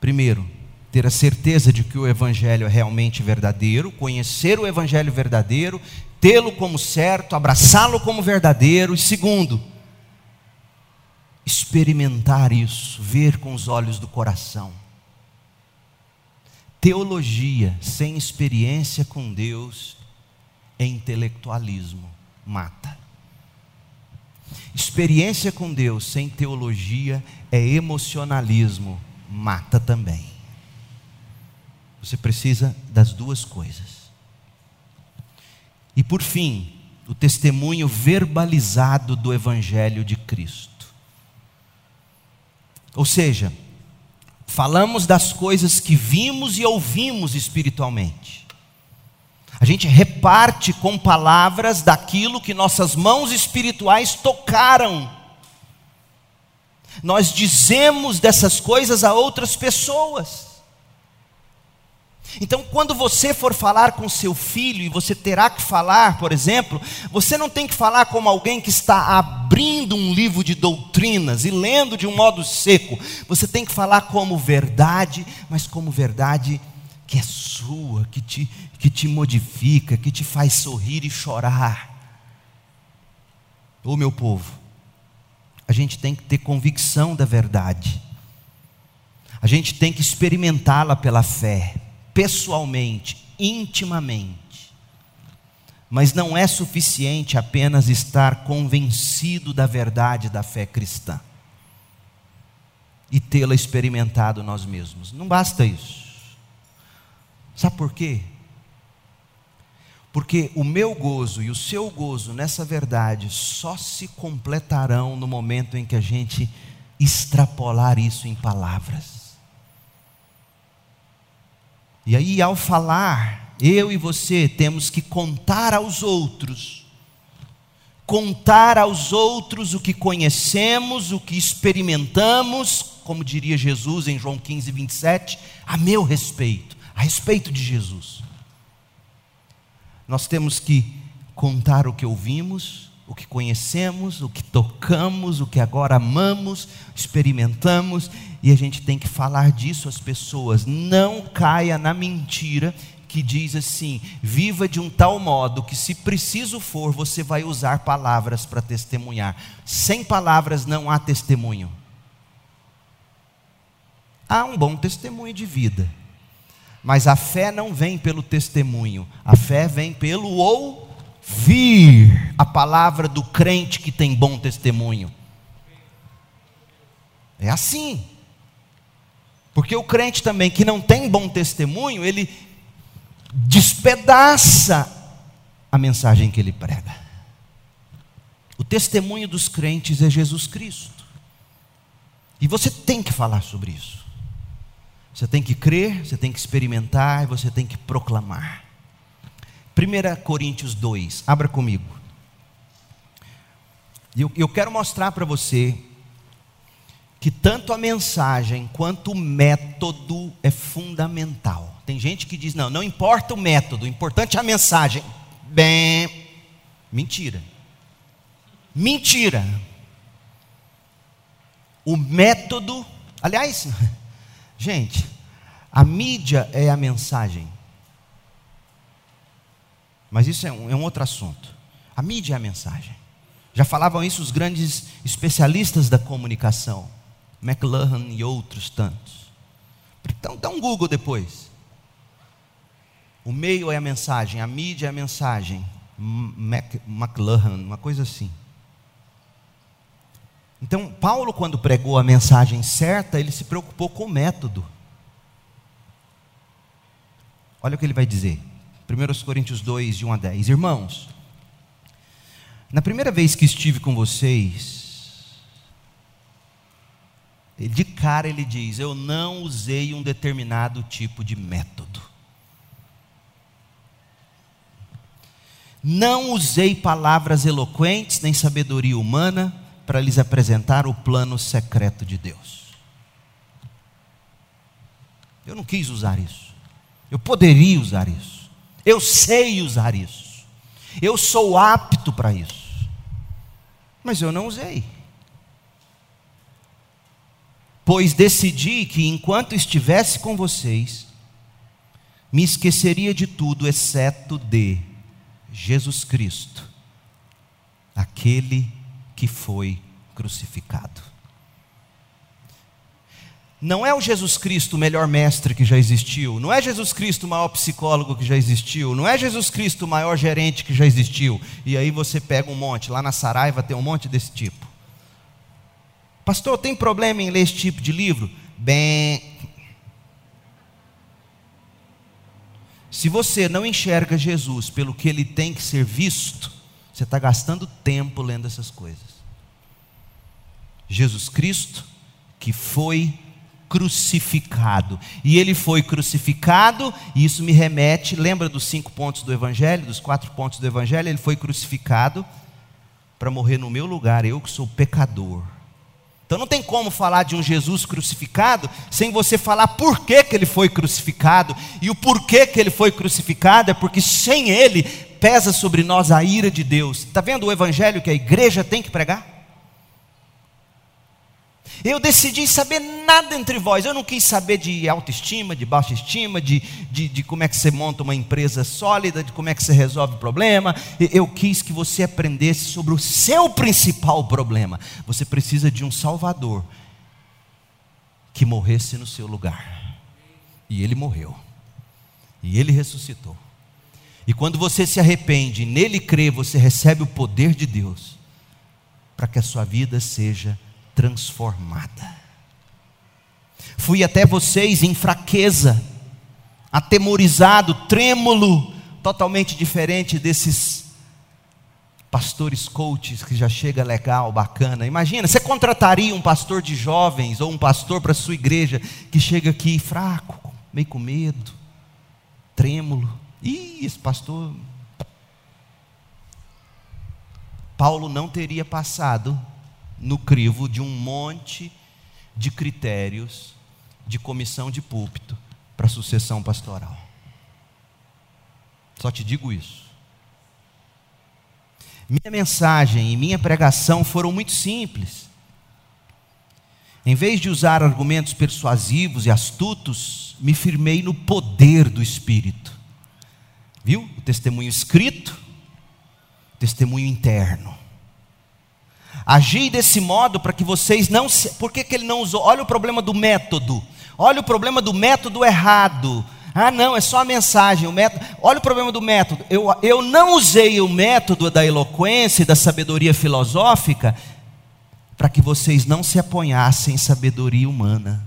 primeiro, ter a certeza de que o Evangelho é realmente verdadeiro, conhecer o Evangelho verdadeiro tê-lo como certo, abraçá-lo como verdadeiro, e segundo, experimentar isso, ver com os olhos do coração. Teologia sem experiência com Deus é intelectualismo, mata. Experiência com Deus sem teologia é emocionalismo, mata também. Você precisa das duas coisas. E por fim, o testemunho verbalizado do Evangelho de Cristo. Ou seja, falamos das coisas que vimos e ouvimos espiritualmente. A gente reparte com palavras daquilo que nossas mãos espirituais tocaram. Nós dizemos dessas coisas a outras pessoas. Então, quando você for falar com seu filho, e você terá que falar, por exemplo, você não tem que falar como alguém que está abrindo um livro de doutrinas e lendo de um modo seco. Você tem que falar como verdade, mas como verdade que é sua, que te, que te modifica, que te faz sorrir e chorar. Ô meu povo, a gente tem que ter convicção da verdade, a gente tem que experimentá-la pela fé pessoalmente, intimamente. Mas não é suficiente apenas estar convencido da verdade da fé cristã e tê-la experimentado nós mesmos. Não basta isso. Sabe por quê? Porque o meu gozo e o seu gozo nessa verdade só se completarão no momento em que a gente extrapolar isso em palavras. E aí, ao falar, eu e você temos que contar aos outros, contar aos outros o que conhecemos, o que experimentamos, como diria Jesus em João 15, 27, a meu respeito, a respeito de Jesus. Nós temos que contar o que ouvimos, o que conhecemos, o que tocamos, o que agora amamos, experimentamos, e a gente tem que falar disso às pessoas. Não caia na mentira que diz assim: viva de um tal modo que, se preciso for, você vai usar palavras para testemunhar. Sem palavras não há testemunho. Há um bom testemunho de vida, mas a fé não vem pelo testemunho, a fé vem pelo ou vir a palavra do crente que tem bom testemunho. É assim. Porque o crente também que não tem bom testemunho, ele despedaça a mensagem que ele prega. O testemunho dos crentes é Jesus Cristo. E você tem que falar sobre isso. Você tem que crer, você tem que experimentar você tem que proclamar. 1 Coríntios 2, abra comigo. Eu, eu quero mostrar para você que tanto a mensagem quanto o método é fundamental. Tem gente que diz: não, não importa o método, o importante é a mensagem. Bem, mentira. Mentira. O método, aliás, gente, A mídia é a mensagem. Mas isso é um, é um outro assunto. A mídia é a mensagem. Já falavam isso os grandes especialistas da comunicação, McLuhan e outros tantos. Então dá um Google depois. O meio é a mensagem, a mídia é a mensagem. Mac, McLuhan, uma coisa assim. Então, Paulo, quando pregou a mensagem certa, ele se preocupou com o método. Olha o que ele vai dizer. 1 Coríntios 2, de 1 a 10. Irmãos, na primeira vez que estive com vocês, de cara ele diz: Eu não usei um determinado tipo de método. Não usei palavras eloquentes nem sabedoria humana para lhes apresentar o plano secreto de Deus. Eu não quis usar isso. Eu poderia usar isso. Eu sei usar isso. Eu sou apto para isso. Mas eu não usei. Pois decidi que enquanto estivesse com vocês, me esqueceria de tudo exceto de Jesus Cristo, aquele que foi crucificado. Não é o Jesus Cristo o melhor mestre que já existiu, não é Jesus Cristo o maior psicólogo que já existiu, não é Jesus Cristo o maior gerente que já existiu. E aí você pega um monte, lá na Saraiva tem um monte desse tipo. Pastor, tem problema em ler esse tipo de livro? Bem, Se você não enxerga Jesus pelo que ele tem que ser visto, você está gastando tempo lendo essas coisas. Jesus Cristo, que foi crucificado. E ele foi crucificado, e isso me remete, lembra dos cinco pontos do Evangelho, dos quatro pontos do Evangelho? Ele foi crucificado para morrer no meu lugar, eu que sou pecador. Então não tem como falar de um Jesus crucificado sem você falar por que, que ele foi crucificado. E o porquê que ele foi crucificado é porque sem ele pesa sobre nós a ira de Deus. Está vendo o evangelho que a igreja tem que pregar? Eu decidi saber nada entre vós. Eu não quis saber de autoestima, de baixa estima, de, de, de, como é que você monta uma empresa sólida, de como é que você resolve o problema. Eu quis que você aprendesse sobre o seu principal problema. Você precisa de um Salvador que morresse no seu lugar. E ele morreu. E ele ressuscitou. E quando você se arrepende nele crê, você recebe o poder de Deus para que a sua vida seja transformada. Fui até vocês em fraqueza, atemorizado, trêmulo, totalmente diferente desses pastores coaches que já chega legal, bacana. Imagina, você contrataria um pastor de jovens ou um pastor para sua igreja que chega aqui fraco, meio com medo, trêmulo. Ih, esse pastor Paulo não teria passado no crivo de um monte de critérios de comissão de púlpito para sucessão pastoral. Só te digo isso. Minha mensagem e minha pregação foram muito simples. Em vez de usar argumentos persuasivos e astutos, me firmei no poder do Espírito. Viu? O testemunho escrito, testemunho interno. Agir desse modo para que vocês não se. Por que, que ele não usou? Olha o problema do método. Olha o problema do método errado. Ah, não, é só a mensagem, o método. Olha o problema do método. Eu, eu não usei o método da eloquência e da sabedoria filosófica para que vocês não se aponhassem em sabedoria humana.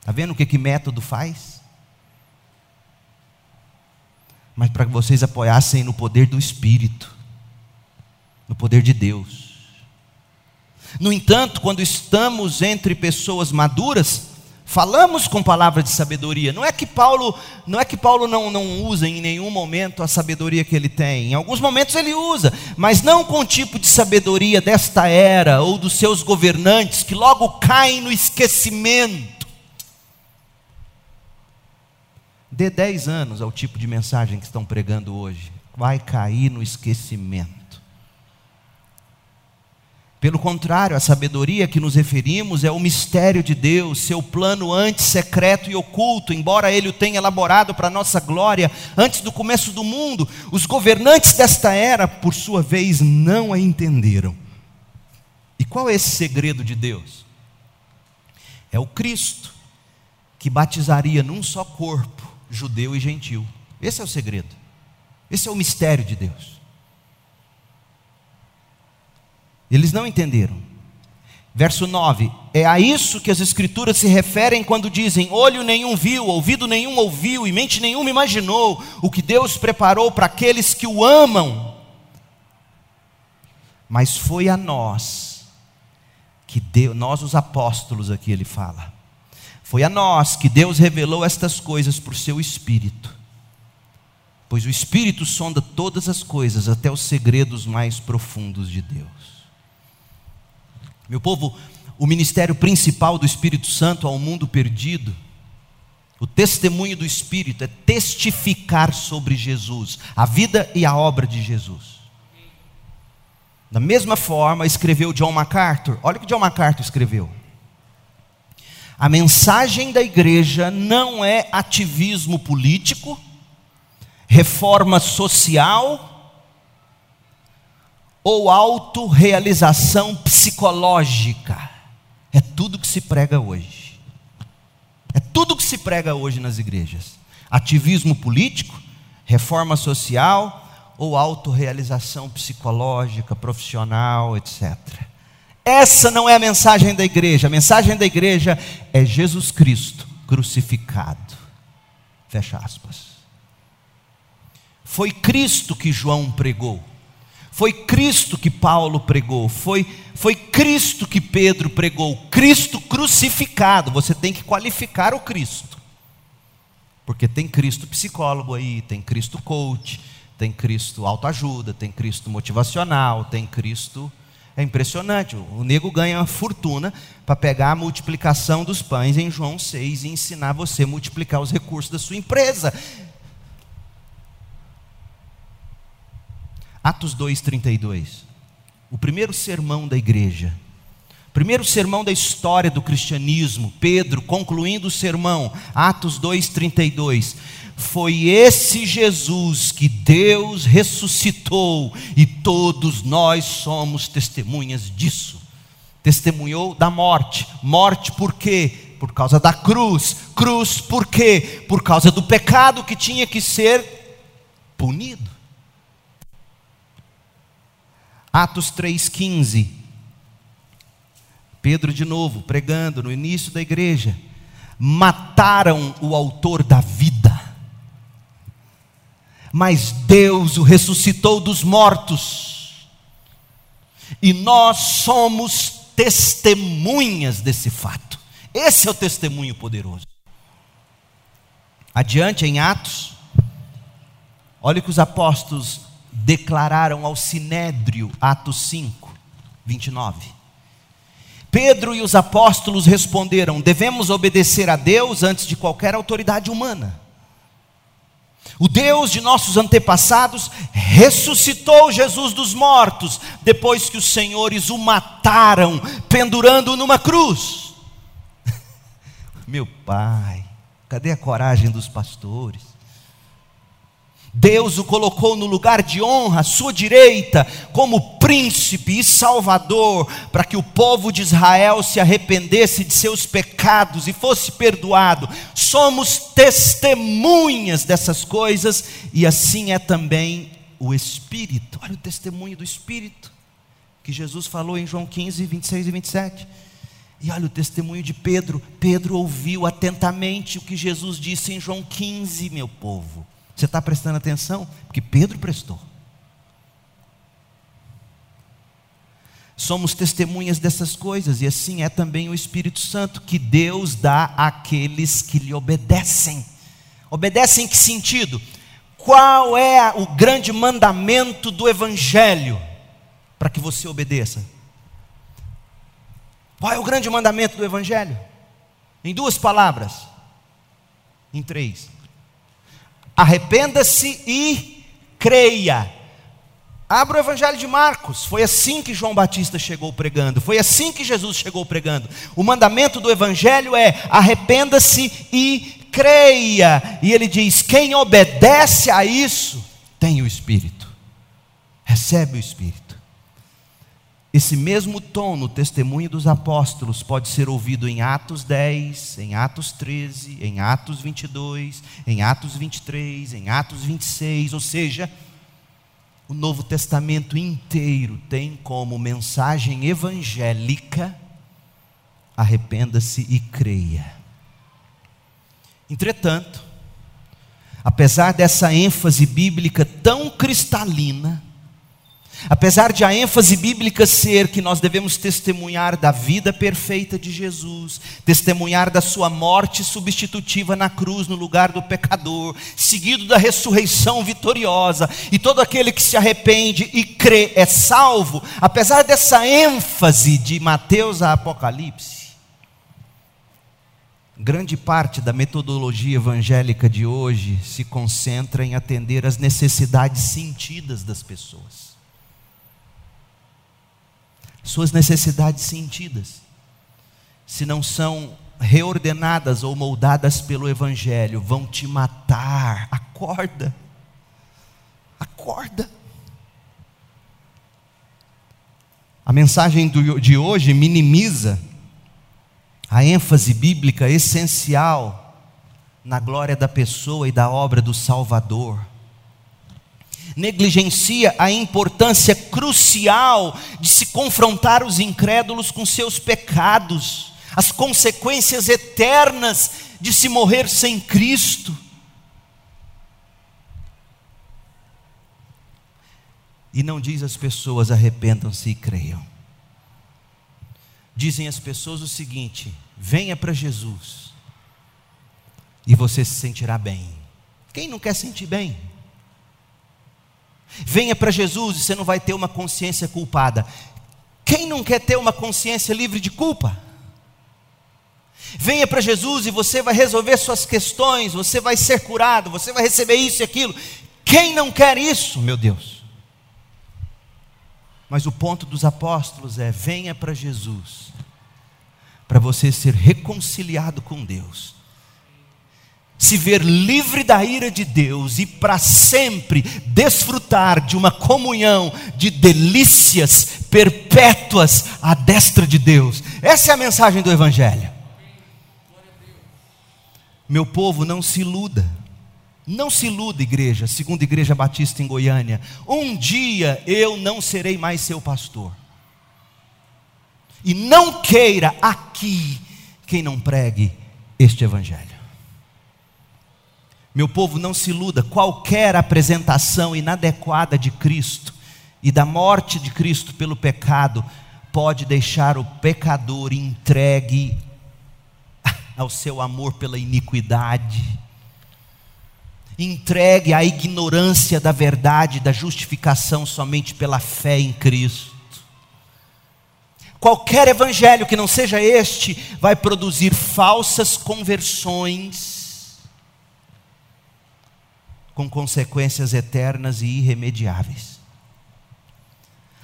Está vendo o que, que método faz? Mas para que vocês apoiassem no poder do Espírito, no poder de Deus. No entanto, quando estamos entre pessoas maduras, falamos com palavras de sabedoria. Não é que Paulo, não é que Paulo não, não usa em nenhum momento a sabedoria que ele tem. Em alguns momentos ele usa, mas não com o tipo de sabedoria desta era ou dos seus governantes que logo caem no esquecimento. Dê 10 anos ao tipo de mensagem que estão pregando hoje. Vai cair no esquecimento. Pelo contrário, a sabedoria que nos referimos é o mistério de Deus, seu plano antes secreto e oculto, embora ele o tenha elaborado para nossa glória antes do começo do mundo. Os governantes desta era, por sua vez, não a entenderam. E qual é esse segredo de Deus? É o Cristo que batizaria num só corpo, judeu e gentil. Esse é o segredo. Esse é o mistério de Deus. Eles não entenderam. Verso 9: É a isso que as Escrituras se referem quando dizem: Olho nenhum viu, ouvido nenhum ouviu e mente nenhuma imaginou o que Deus preparou para aqueles que o amam. Mas foi a nós que Deus, nós os apóstolos aqui ele fala, foi a nós que Deus revelou estas coisas por seu Espírito. Pois o Espírito sonda todas as coisas, até os segredos mais profundos de Deus. Meu povo, o ministério principal do Espírito Santo ao mundo perdido, o testemunho do Espírito é testificar sobre Jesus, a vida e a obra de Jesus. Da mesma forma, escreveu John MacArthur, olha o que John MacArthur escreveu. A mensagem da igreja não é ativismo político, reforma social, ou autorrealização psicológica. É tudo que se prega hoje. É tudo que se prega hoje nas igrejas. Ativismo político, reforma social ou autorrealização psicológica, profissional, etc. Essa não é a mensagem da igreja. A mensagem da igreja é Jesus Cristo crucificado. Fecha aspas. Foi Cristo que João pregou. Foi Cristo que Paulo pregou, foi, foi Cristo que Pedro pregou, Cristo crucificado. Você tem que qualificar o Cristo, porque tem Cristo psicólogo aí, tem Cristo coach, tem Cristo autoajuda, tem Cristo motivacional, tem Cristo. É impressionante, o nego ganha uma fortuna para pegar a multiplicação dos pães em João 6 e ensinar você a multiplicar os recursos da sua empresa. Atos 2,32. O primeiro sermão da igreja. Primeiro sermão da história do cristianismo. Pedro, concluindo o sermão, Atos 2,32. Foi esse Jesus que Deus ressuscitou e todos nós somos testemunhas disso. Testemunhou da morte. Morte por quê? Por causa da cruz. Cruz por quê? Por causa do pecado que tinha que ser punido. Atos 3,15. Pedro de novo, pregando no início da igreja. Mataram o autor da vida, mas Deus o ressuscitou dos mortos, e nós somos testemunhas desse fato. Esse é o testemunho poderoso. Adiante em Atos, olha que os apóstolos declararam ao sinédrio, Atos 5, 29. Pedro e os apóstolos responderam: devemos obedecer a Deus antes de qualquer autoridade humana. O Deus de nossos antepassados ressuscitou Jesus dos mortos, depois que os senhores o mataram, pendurando numa cruz. Meu pai, cadê a coragem dos pastores? Deus o colocou no lugar de honra, à sua direita, como príncipe e salvador, para que o povo de Israel se arrependesse de seus pecados e fosse perdoado. Somos testemunhas dessas coisas, e assim é também o Espírito. Olha o testemunho do Espírito, que Jesus falou em João 15, 26 e 27. E olha o testemunho de Pedro. Pedro ouviu atentamente o que Jesus disse em João 15, meu povo. Você está prestando atenção? Porque Pedro prestou. Somos testemunhas dessas coisas, e assim é também o Espírito Santo, que Deus dá àqueles que lhe obedecem. Obedecem em que sentido? Qual é o grande mandamento do Evangelho para que você obedeça? Qual é o grande mandamento do Evangelho? Em duas palavras, em três arrependa-se e creia. Abra o Evangelho de Marcos. Foi assim que João Batista chegou pregando. Foi assim que Jesus chegou pregando. O mandamento do Evangelho é: arrependa-se e creia. E ele diz: quem obedece a isso tem o Espírito, recebe o Espírito. Esse mesmo tom no testemunho dos apóstolos pode ser ouvido em Atos 10, em Atos 13, em Atos 22, em Atos 23, em Atos 26, ou seja, o Novo Testamento inteiro tem como mensagem evangélica: arrependa-se e creia. Entretanto, apesar dessa ênfase bíblica tão cristalina, Apesar de a ênfase bíblica ser que nós devemos testemunhar da vida perfeita de Jesus, testemunhar da sua morte substitutiva na cruz no lugar do pecador, seguido da ressurreição vitoriosa, e todo aquele que se arrepende e crê é salvo, apesar dessa ênfase de Mateus a Apocalipse, grande parte da metodologia evangélica de hoje se concentra em atender às necessidades sentidas das pessoas suas necessidades sentidas, se não são reordenadas ou moldadas pelo Evangelho, vão te matar. Acorda, acorda. A mensagem de hoje minimiza a ênfase bíblica essencial na glória da pessoa e da obra do Salvador negligencia a importância crucial de se confrontar os incrédulos com seus pecados, as consequências eternas de se morrer sem Cristo. E não diz às pessoas arrependam-se e creiam. Dizem às pessoas o seguinte: venha para Jesus e você se sentirá bem. Quem não quer sentir bem? Venha para Jesus e você não vai ter uma consciência culpada. Quem não quer ter uma consciência livre de culpa? Venha para Jesus e você vai resolver suas questões, você vai ser curado, você vai receber isso e aquilo. Quem não quer isso, meu Deus? Mas o ponto dos apóstolos é: venha para Jesus, para você ser reconciliado com Deus se ver livre da ira de Deus e para sempre desfrutar de uma comunhão de delícias perpétuas à destra de Deus. Essa é a mensagem do Evangelho. Meu povo, não se iluda. Não se iluda, igreja, segundo a Igreja Batista em Goiânia. Um dia eu não serei mais seu pastor. E não queira aqui quem não pregue este Evangelho. Meu povo, não se iluda, qualquer apresentação inadequada de Cristo e da morte de Cristo pelo pecado pode deixar o pecador entregue ao seu amor pela iniquidade, entregue à ignorância da verdade, da justificação somente pela fé em Cristo. Qualquer evangelho que não seja este vai produzir falsas conversões com consequências eternas e irremediáveis.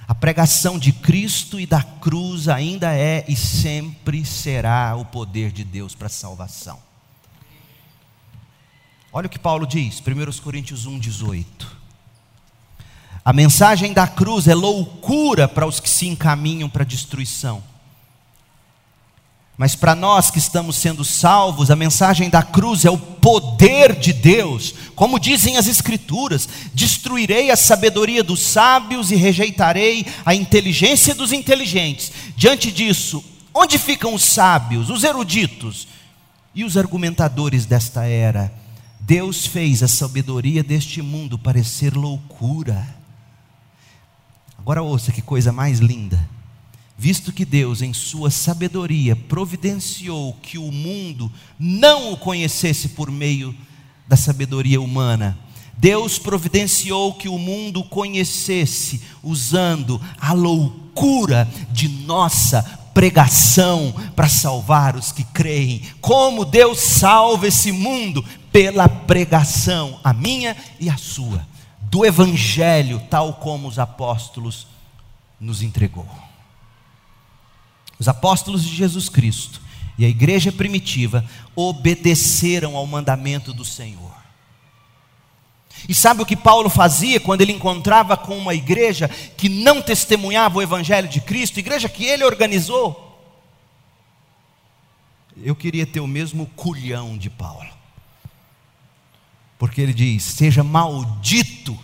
A pregação de Cristo e da cruz ainda é e sempre será o poder de Deus para a salvação. Olha o que Paulo diz, 1 Coríntios 1, 18. A mensagem da cruz é loucura para os que se encaminham para a destruição mas para nós que estamos sendo salvos, a mensagem da cruz é o poder de Deus. Como dizem as Escrituras: destruirei a sabedoria dos sábios e rejeitarei a inteligência dos inteligentes. Diante disso, onde ficam os sábios, os eruditos e os argumentadores desta era? Deus fez a sabedoria deste mundo parecer loucura. Agora ouça que coisa mais linda visto que Deus, em sua sabedoria, providenciou que o mundo não o conhecesse por meio da sabedoria humana. Deus providenciou que o mundo o conhecesse usando a loucura de nossa pregação para salvar os que creem. Como Deus salva esse mundo? Pela pregação, a minha e a sua, do Evangelho, tal como os apóstolos nos entregou. Os apóstolos de Jesus Cristo e a igreja primitiva obedeceram ao mandamento do Senhor. E sabe o que Paulo fazia quando ele encontrava com uma igreja que não testemunhava o Evangelho de Cristo, igreja que ele organizou? Eu queria ter o mesmo culhão de Paulo, porque ele diz: seja maldito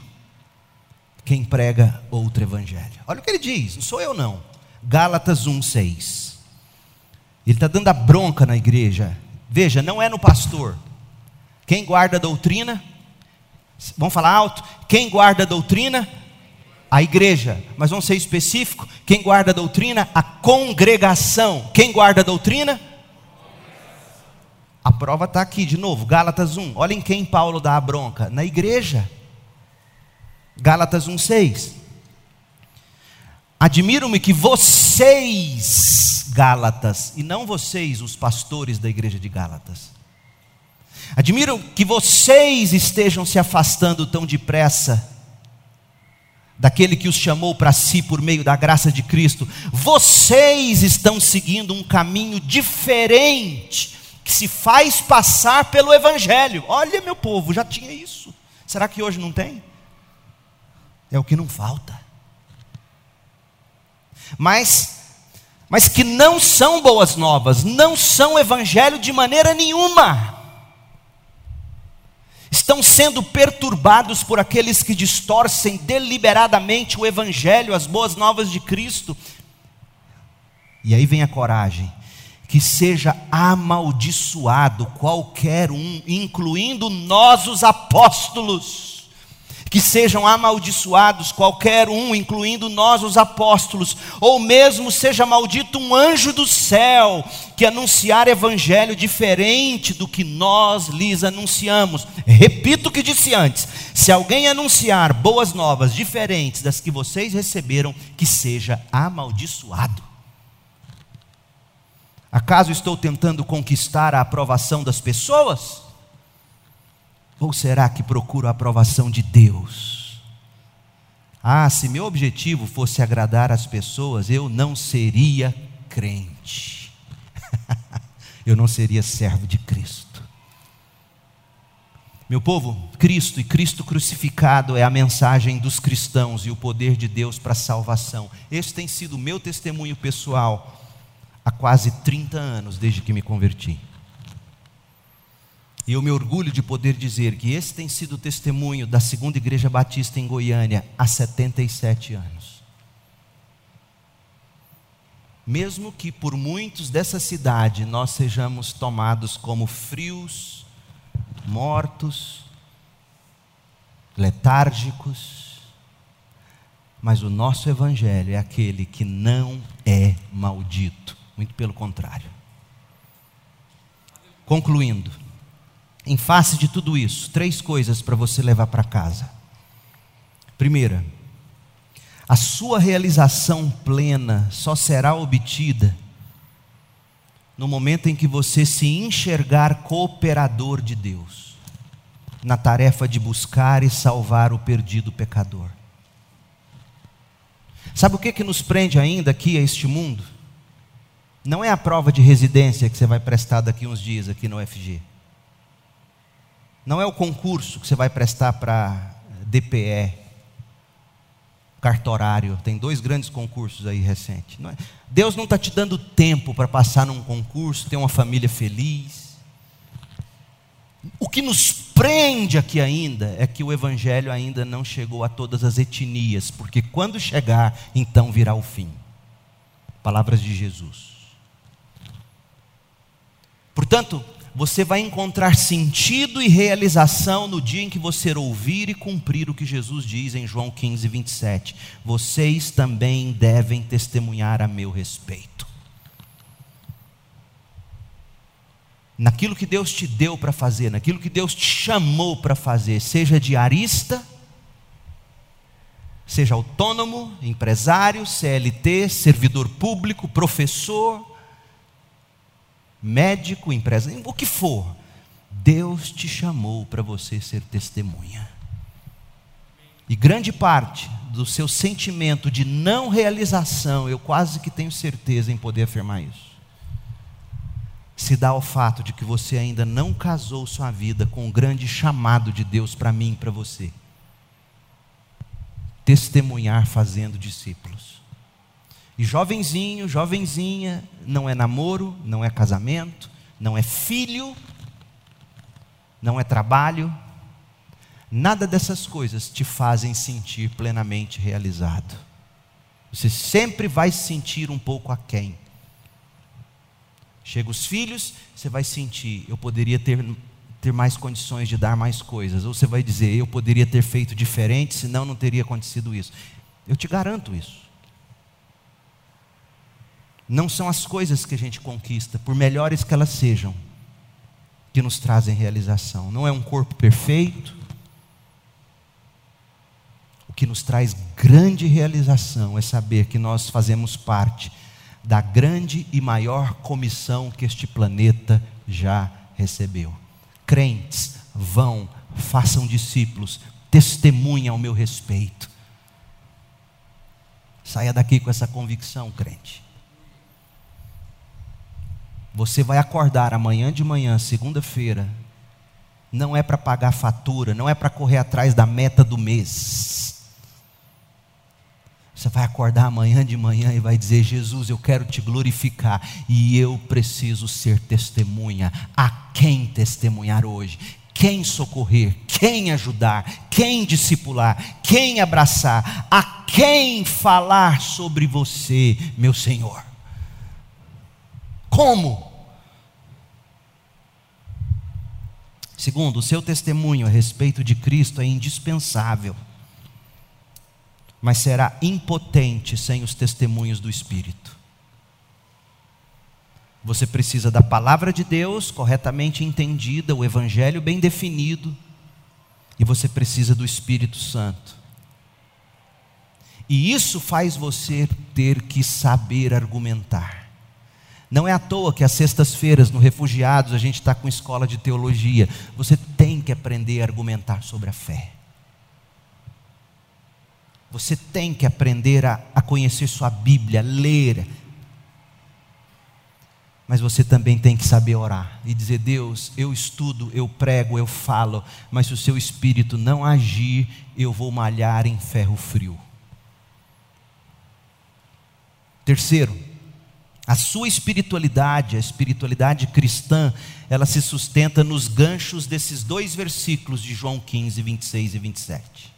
quem prega outro Evangelho. Olha o que ele diz, não sou eu não. Gálatas 1,6. Ele está dando a bronca na igreja. Veja, não é no pastor. Quem guarda a doutrina, vamos falar alto. Quem guarda a doutrina? A igreja. Mas vamos ser específico. Quem guarda a doutrina? A congregação. Quem guarda a doutrina? A prova está aqui de novo, Gálatas 1. Olhem quem Paulo dá a bronca. Na igreja. Gálatas 1,6. Admiro-me que vocês, Gálatas, e não vocês, os pastores da igreja de Gálatas, admiro que vocês estejam se afastando tão depressa daquele que os chamou para si por meio da graça de Cristo. Vocês estão seguindo um caminho diferente, que se faz passar pelo Evangelho. Olha, meu povo, já tinha isso. Será que hoje não tem? É o que não falta mas mas que não são boas novas, não são evangelho de maneira nenhuma. Estão sendo perturbados por aqueles que distorcem deliberadamente o evangelho, as boas novas de Cristo. E aí vem a coragem, que seja amaldiçoado qualquer um, incluindo nós os apóstolos que sejam amaldiçoados qualquer um, incluindo nós os apóstolos, ou mesmo seja maldito um anjo do céu que anunciar evangelho diferente do que nós lhes anunciamos. Repito o que disse antes: se alguém anunciar boas novas diferentes das que vocês receberam, que seja amaldiçoado. Acaso estou tentando conquistar a aprovação das pessoas? Ou será que procuro a aprovação de Deus? Ah, se meu objetivo fosse agradar as pessoas, eu não seria crente. eu não seria servo de Cristo. Meu povo, Cristo e Cristo crucificado é a mensagem dos cristãos e o poder de Deus para a salvação. Este tem sido o meu testemunho pessoal há quase 30 anos desde que me converti. E eu me orgulho de poder dizer que esse tem sido o testemunho da Segunda Igreja Batista em Goiânia há 77 anos. Mesmo que por muitos dessa cidade nós sejamos tomados como frios, mortos, letárgicos, mas o nosso Evangelho é aquele que não é maldito, muito pelo contrário. Concluindo, em face de tudo isso, três coisas para você levar para casa. Primeira, a sua realização plena só será obtida no momento em que você se enxergar cooperador de Deus, na tarefa de buscar e salvar o perdido pecador. Sabe o que, que nos prende ainda aqui a este mundo? Não é a prova de residência que você vai prestar daqui uns dias aqui no UFG. Não é o concurso que você vai prestar para DPE, cartorário. Tem dois grandes concursos aí recentes. Não é? Deus não está te dando tempo para passar num concurso, ter uma família feliz. O que nos prende aqui ainda é que o Evangelho ainda não chegou a todas as etnias, porque quando chegar, então virá o fim. Palavras de Jesus. Portanto, você vai encontrar sentido e realização no dia em que você ouvir e cumprir o que Jesus diz em João 15, 27. Vocês também devem testemunhar a meu respeito. Naquilo que Deus te deu para fazer, naquilo que Deus te chamou para fazer, seja diarista, seja autônomo, empresário, CLT, servidor público, professor, médico, empresário, o que for, Deus te chamou para você ser testemunha. E grande parte do seu sentimento de não realização, eu quase que tenho certeza em poder afirmar isso, se dá ao fato de que você ainda não casou sua vida com o grande chamado de Deus para mim e para você testemunhar fazendo discípulos. E jovenzinho, jovenzinha, não é namoro, não é casamento, não é filho, não é trabalho, nada dessas coisas te fazem sentir plenamente realizado. Você sempre vai sentir um pouco aquém. Chega os filhos, você vai sentir, eu poderia ter ter mais condições de dar mais coisas. Ou você vai dizer, eu poderia ter feito diferente, senão não teria acontecido isso. Eu te garanto isso. Não são as coisas que a gente conquista, por melhores que elas sejam, que nos trazem realização. Não é um corpo perfeito. O que nos traz grande realização é saber que nós fazemos parte da grande e maior comissão que este planeta já recebeu crentes, vão, façam discípulos, testemunhem ao meu respeito. Saia daqui com essa convicção, crente. Você vai acordar amanhã de manhã, segunda-feira, não é para pagar fatura, não é para correr atrás da meta do mês. Você vai acordar amanhã de manhã e vai dizer: Jesus, eu quero te glorificar e eu preciso ser testemunha. A quem testemunhar hoje? Quem socorrer? Quem ajudar? Quem discipular? Quem abraçar? A quem falar sobre você, meu Senhor? Como? Segundo, o seu testemunho a respeito de Cristo é indispensável mas será impotente sem os testemunhos do Espírito. Você precisa da palavra de Deus corretamente entendida, o Evangelho bem definido, e você precisa do Espírito Santo. E isso faz você ter que saber argumentar. Não é à toa que às sextas-feiras, no Refugiados, a gente está com escola de teologia. Você tem que aprender a argumentar sobre a fé. Você tem que aprender a, a conhecer sua Bíblia, ler. Mas você também tem que saber orar e dizer: Deus, eu estudo, eu prego, eu falo, mas se o seu espírito não agir, eu vou malhar em ferro frio. Terceiro, a sua espiritualidade, a espiritualidade cristã, ela se sustenta nos ganchos desses dois versículos de João 15, 26 e 27.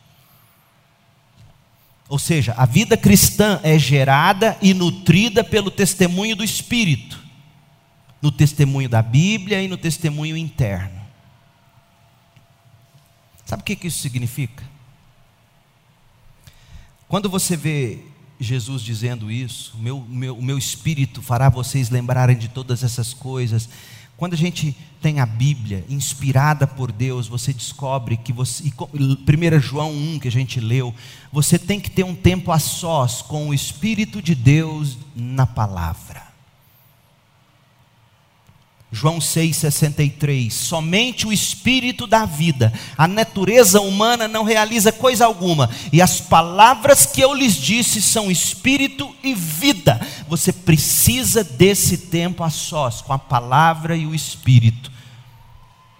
Ou seja, a vida cristã é gerada e nutrida pelo testemunho do Espírito, no testemunho da Bíblia e no testemunho interno. Sabe o que isso significa? Quando você vê Jesus dizendo isso, o meu, meu, meu espírito fará vocês lembrarem de todas essas coisas, quando a gente tem a Bíblia inspirada por Deus, você descobre que você, 1 João 1 que a gente leu, você tem que ter um tempo a sós com o Espírito de Deus na palavra. João 6,63: Somente o Espírito da vida, a natureza humana não realiza coisa alguma, e as palavras que eu lhes disse são Espírito e vida. Você precisa desse tempo a sós, com a palavra e o Espírito,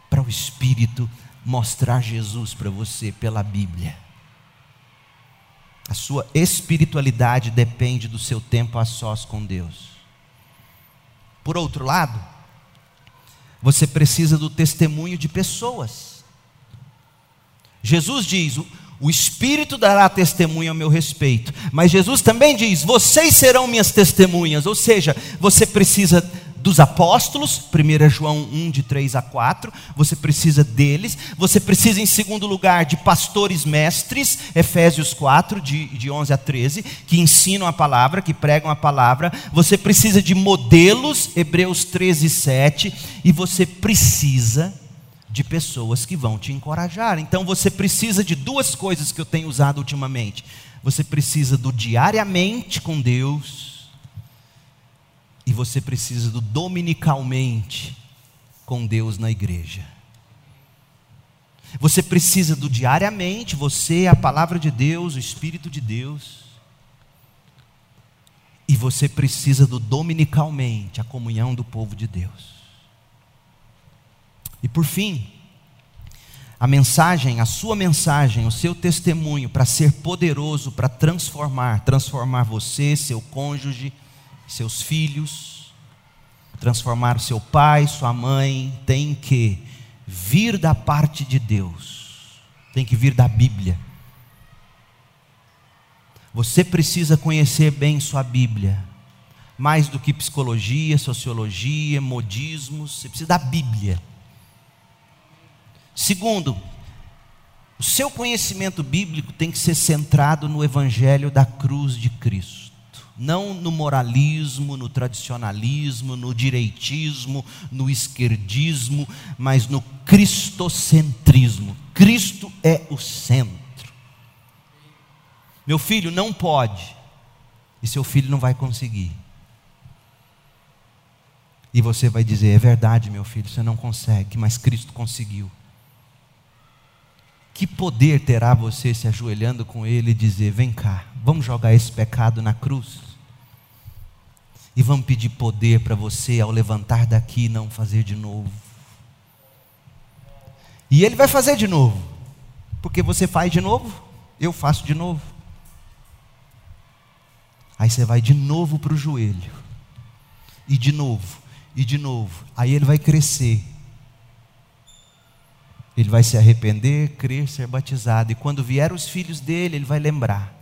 para o Espírito mostrar Jesus para você pela Bíblia. A sua espiritualidade depende do seu tempo a sós com Deus. Por outro lado, você precisa do testemunho de pessoas. Jesus diz: o Espírito dará testemunho ao meu respeito, mas Jesus também diz: vocês serão minhas testemunhas, ou seja, você precisa dos apóstolos, 1 João 1, de 3 a 4, você precisa deles, você precisa, em segundo lugar, de pastores mestres, Efésios 4, de, de 11 a 13, que ensinam a palavra, que pregam a palavra, você precisa de modelos, Hebreus 13, 7, e você precisa de pessoas que vão te encorajar. Então você precisa de duas coisas que eu tenho usado ultimamente. Você precisa do diariamente com Deus, e você precisa do dominicalmente com Deus na igreja. Você precisa do diariamente, você, a palavra de Deus, o Espírito de Deus. E você precisa do dominicalmente, a comunhão do povo de Deus. E por fim, a mensagem, a sua mensagem, o seu testemunho para ser poderoso, para transformar, transformar você, seu cônjuge, seus filhos, transformar seu pai, sua mãe, tem que vir da parte de Deus, tem que vir da Bíblia. Você precisa conhecer bem sua Bíblia, mais do que psicologia, sociologia, modismos, você precisa da Bíblia. Segundo, o seu conhecimento bíblico tem que ser centrado no evangelho da cruz de Cristo, não no moralismo, no tradicionalismo, no direitismo, no esquerdismo, mas no cristocentrismo. Cristo é o centro. Meu filho não pode, e seu filho não vai conseguir. E você vai dizer: é verdade, meu filho, você não consegue, mas Cristo conseguiu. Que poder terá você se ajoelhando com Ele e dizer: Vem cá, vamos jogar esse pecado na cruz? E vamos pedir poder para você, ao levantar daqui, não fazer de novo. E Ele vai fazer de novo, porque você faz de novo, eu faço de novo. Aí você vai de novo para o joelho, e de novo, e de novo. Aí ele vai crescer, ele vai se arrepender, crer, ser batizado. E quando vier os filhos dele, ele vai lembrar.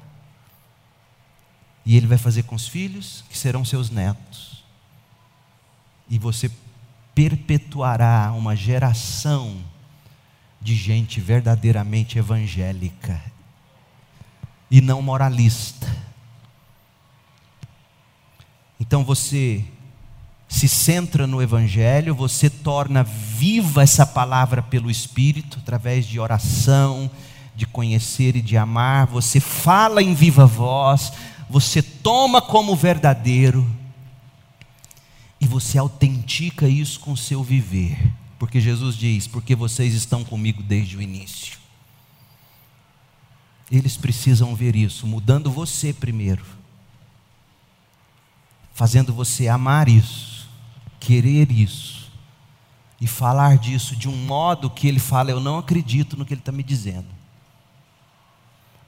E ele vai fazer com os filhos, que serão seus netos. E você perpetuará uma geração de gente verdadeiramente evangélica e não moralista. Então você se centra no Evangelho, você torna viva essa palavra pelo Espírito, através de oração, de conhecer e de amar, você fala em viva voz, você toma como verdadeiro, e você autentica isso com o seu viver, porque Jesus diz: porque vocês estão comigo desde o início. Eles precisam ver isso, mudando você primeiro, fazendo você amar isso querer isso e falar disso de um modo que ele fala, eu não acredito no que ele está me dizendo.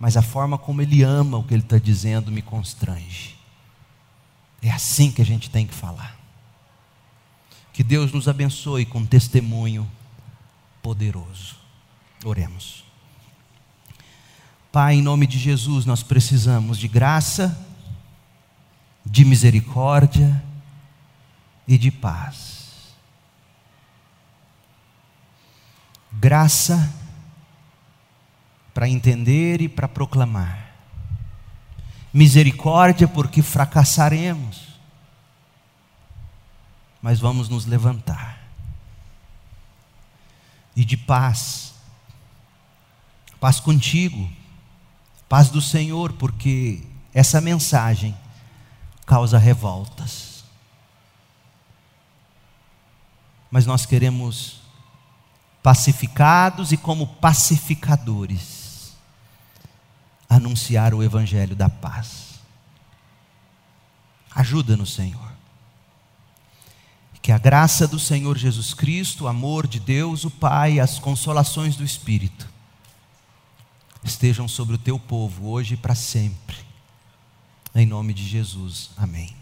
Mas a forma como ele ama o que ele está dizendo me constrange. É assim que a gente tem que falar. Que Deus nos abençoe com um testemunho poderoso. Oremos. Pai, em nome de Jesus, nós precisamos de graça, de misericórdia, e de paz. Graça para entender e para proclamar. Misericórdia porque fracassaremos, mas vamos nos levantar. E de paz, paz contigo, paz do Senhor, porque essa mensagem causa revoltas. mas nós queremos pacificados e como pacificadores anunciar o evangelho da paz. Ajuda-nos, Senhor. Que a graça do Senhor Jesus Cristo, o amor de Deus, o Pai, as consolações do Espírito estejam sobre o teu povo hoje e para sempre. Em nome de Jesus. Amém.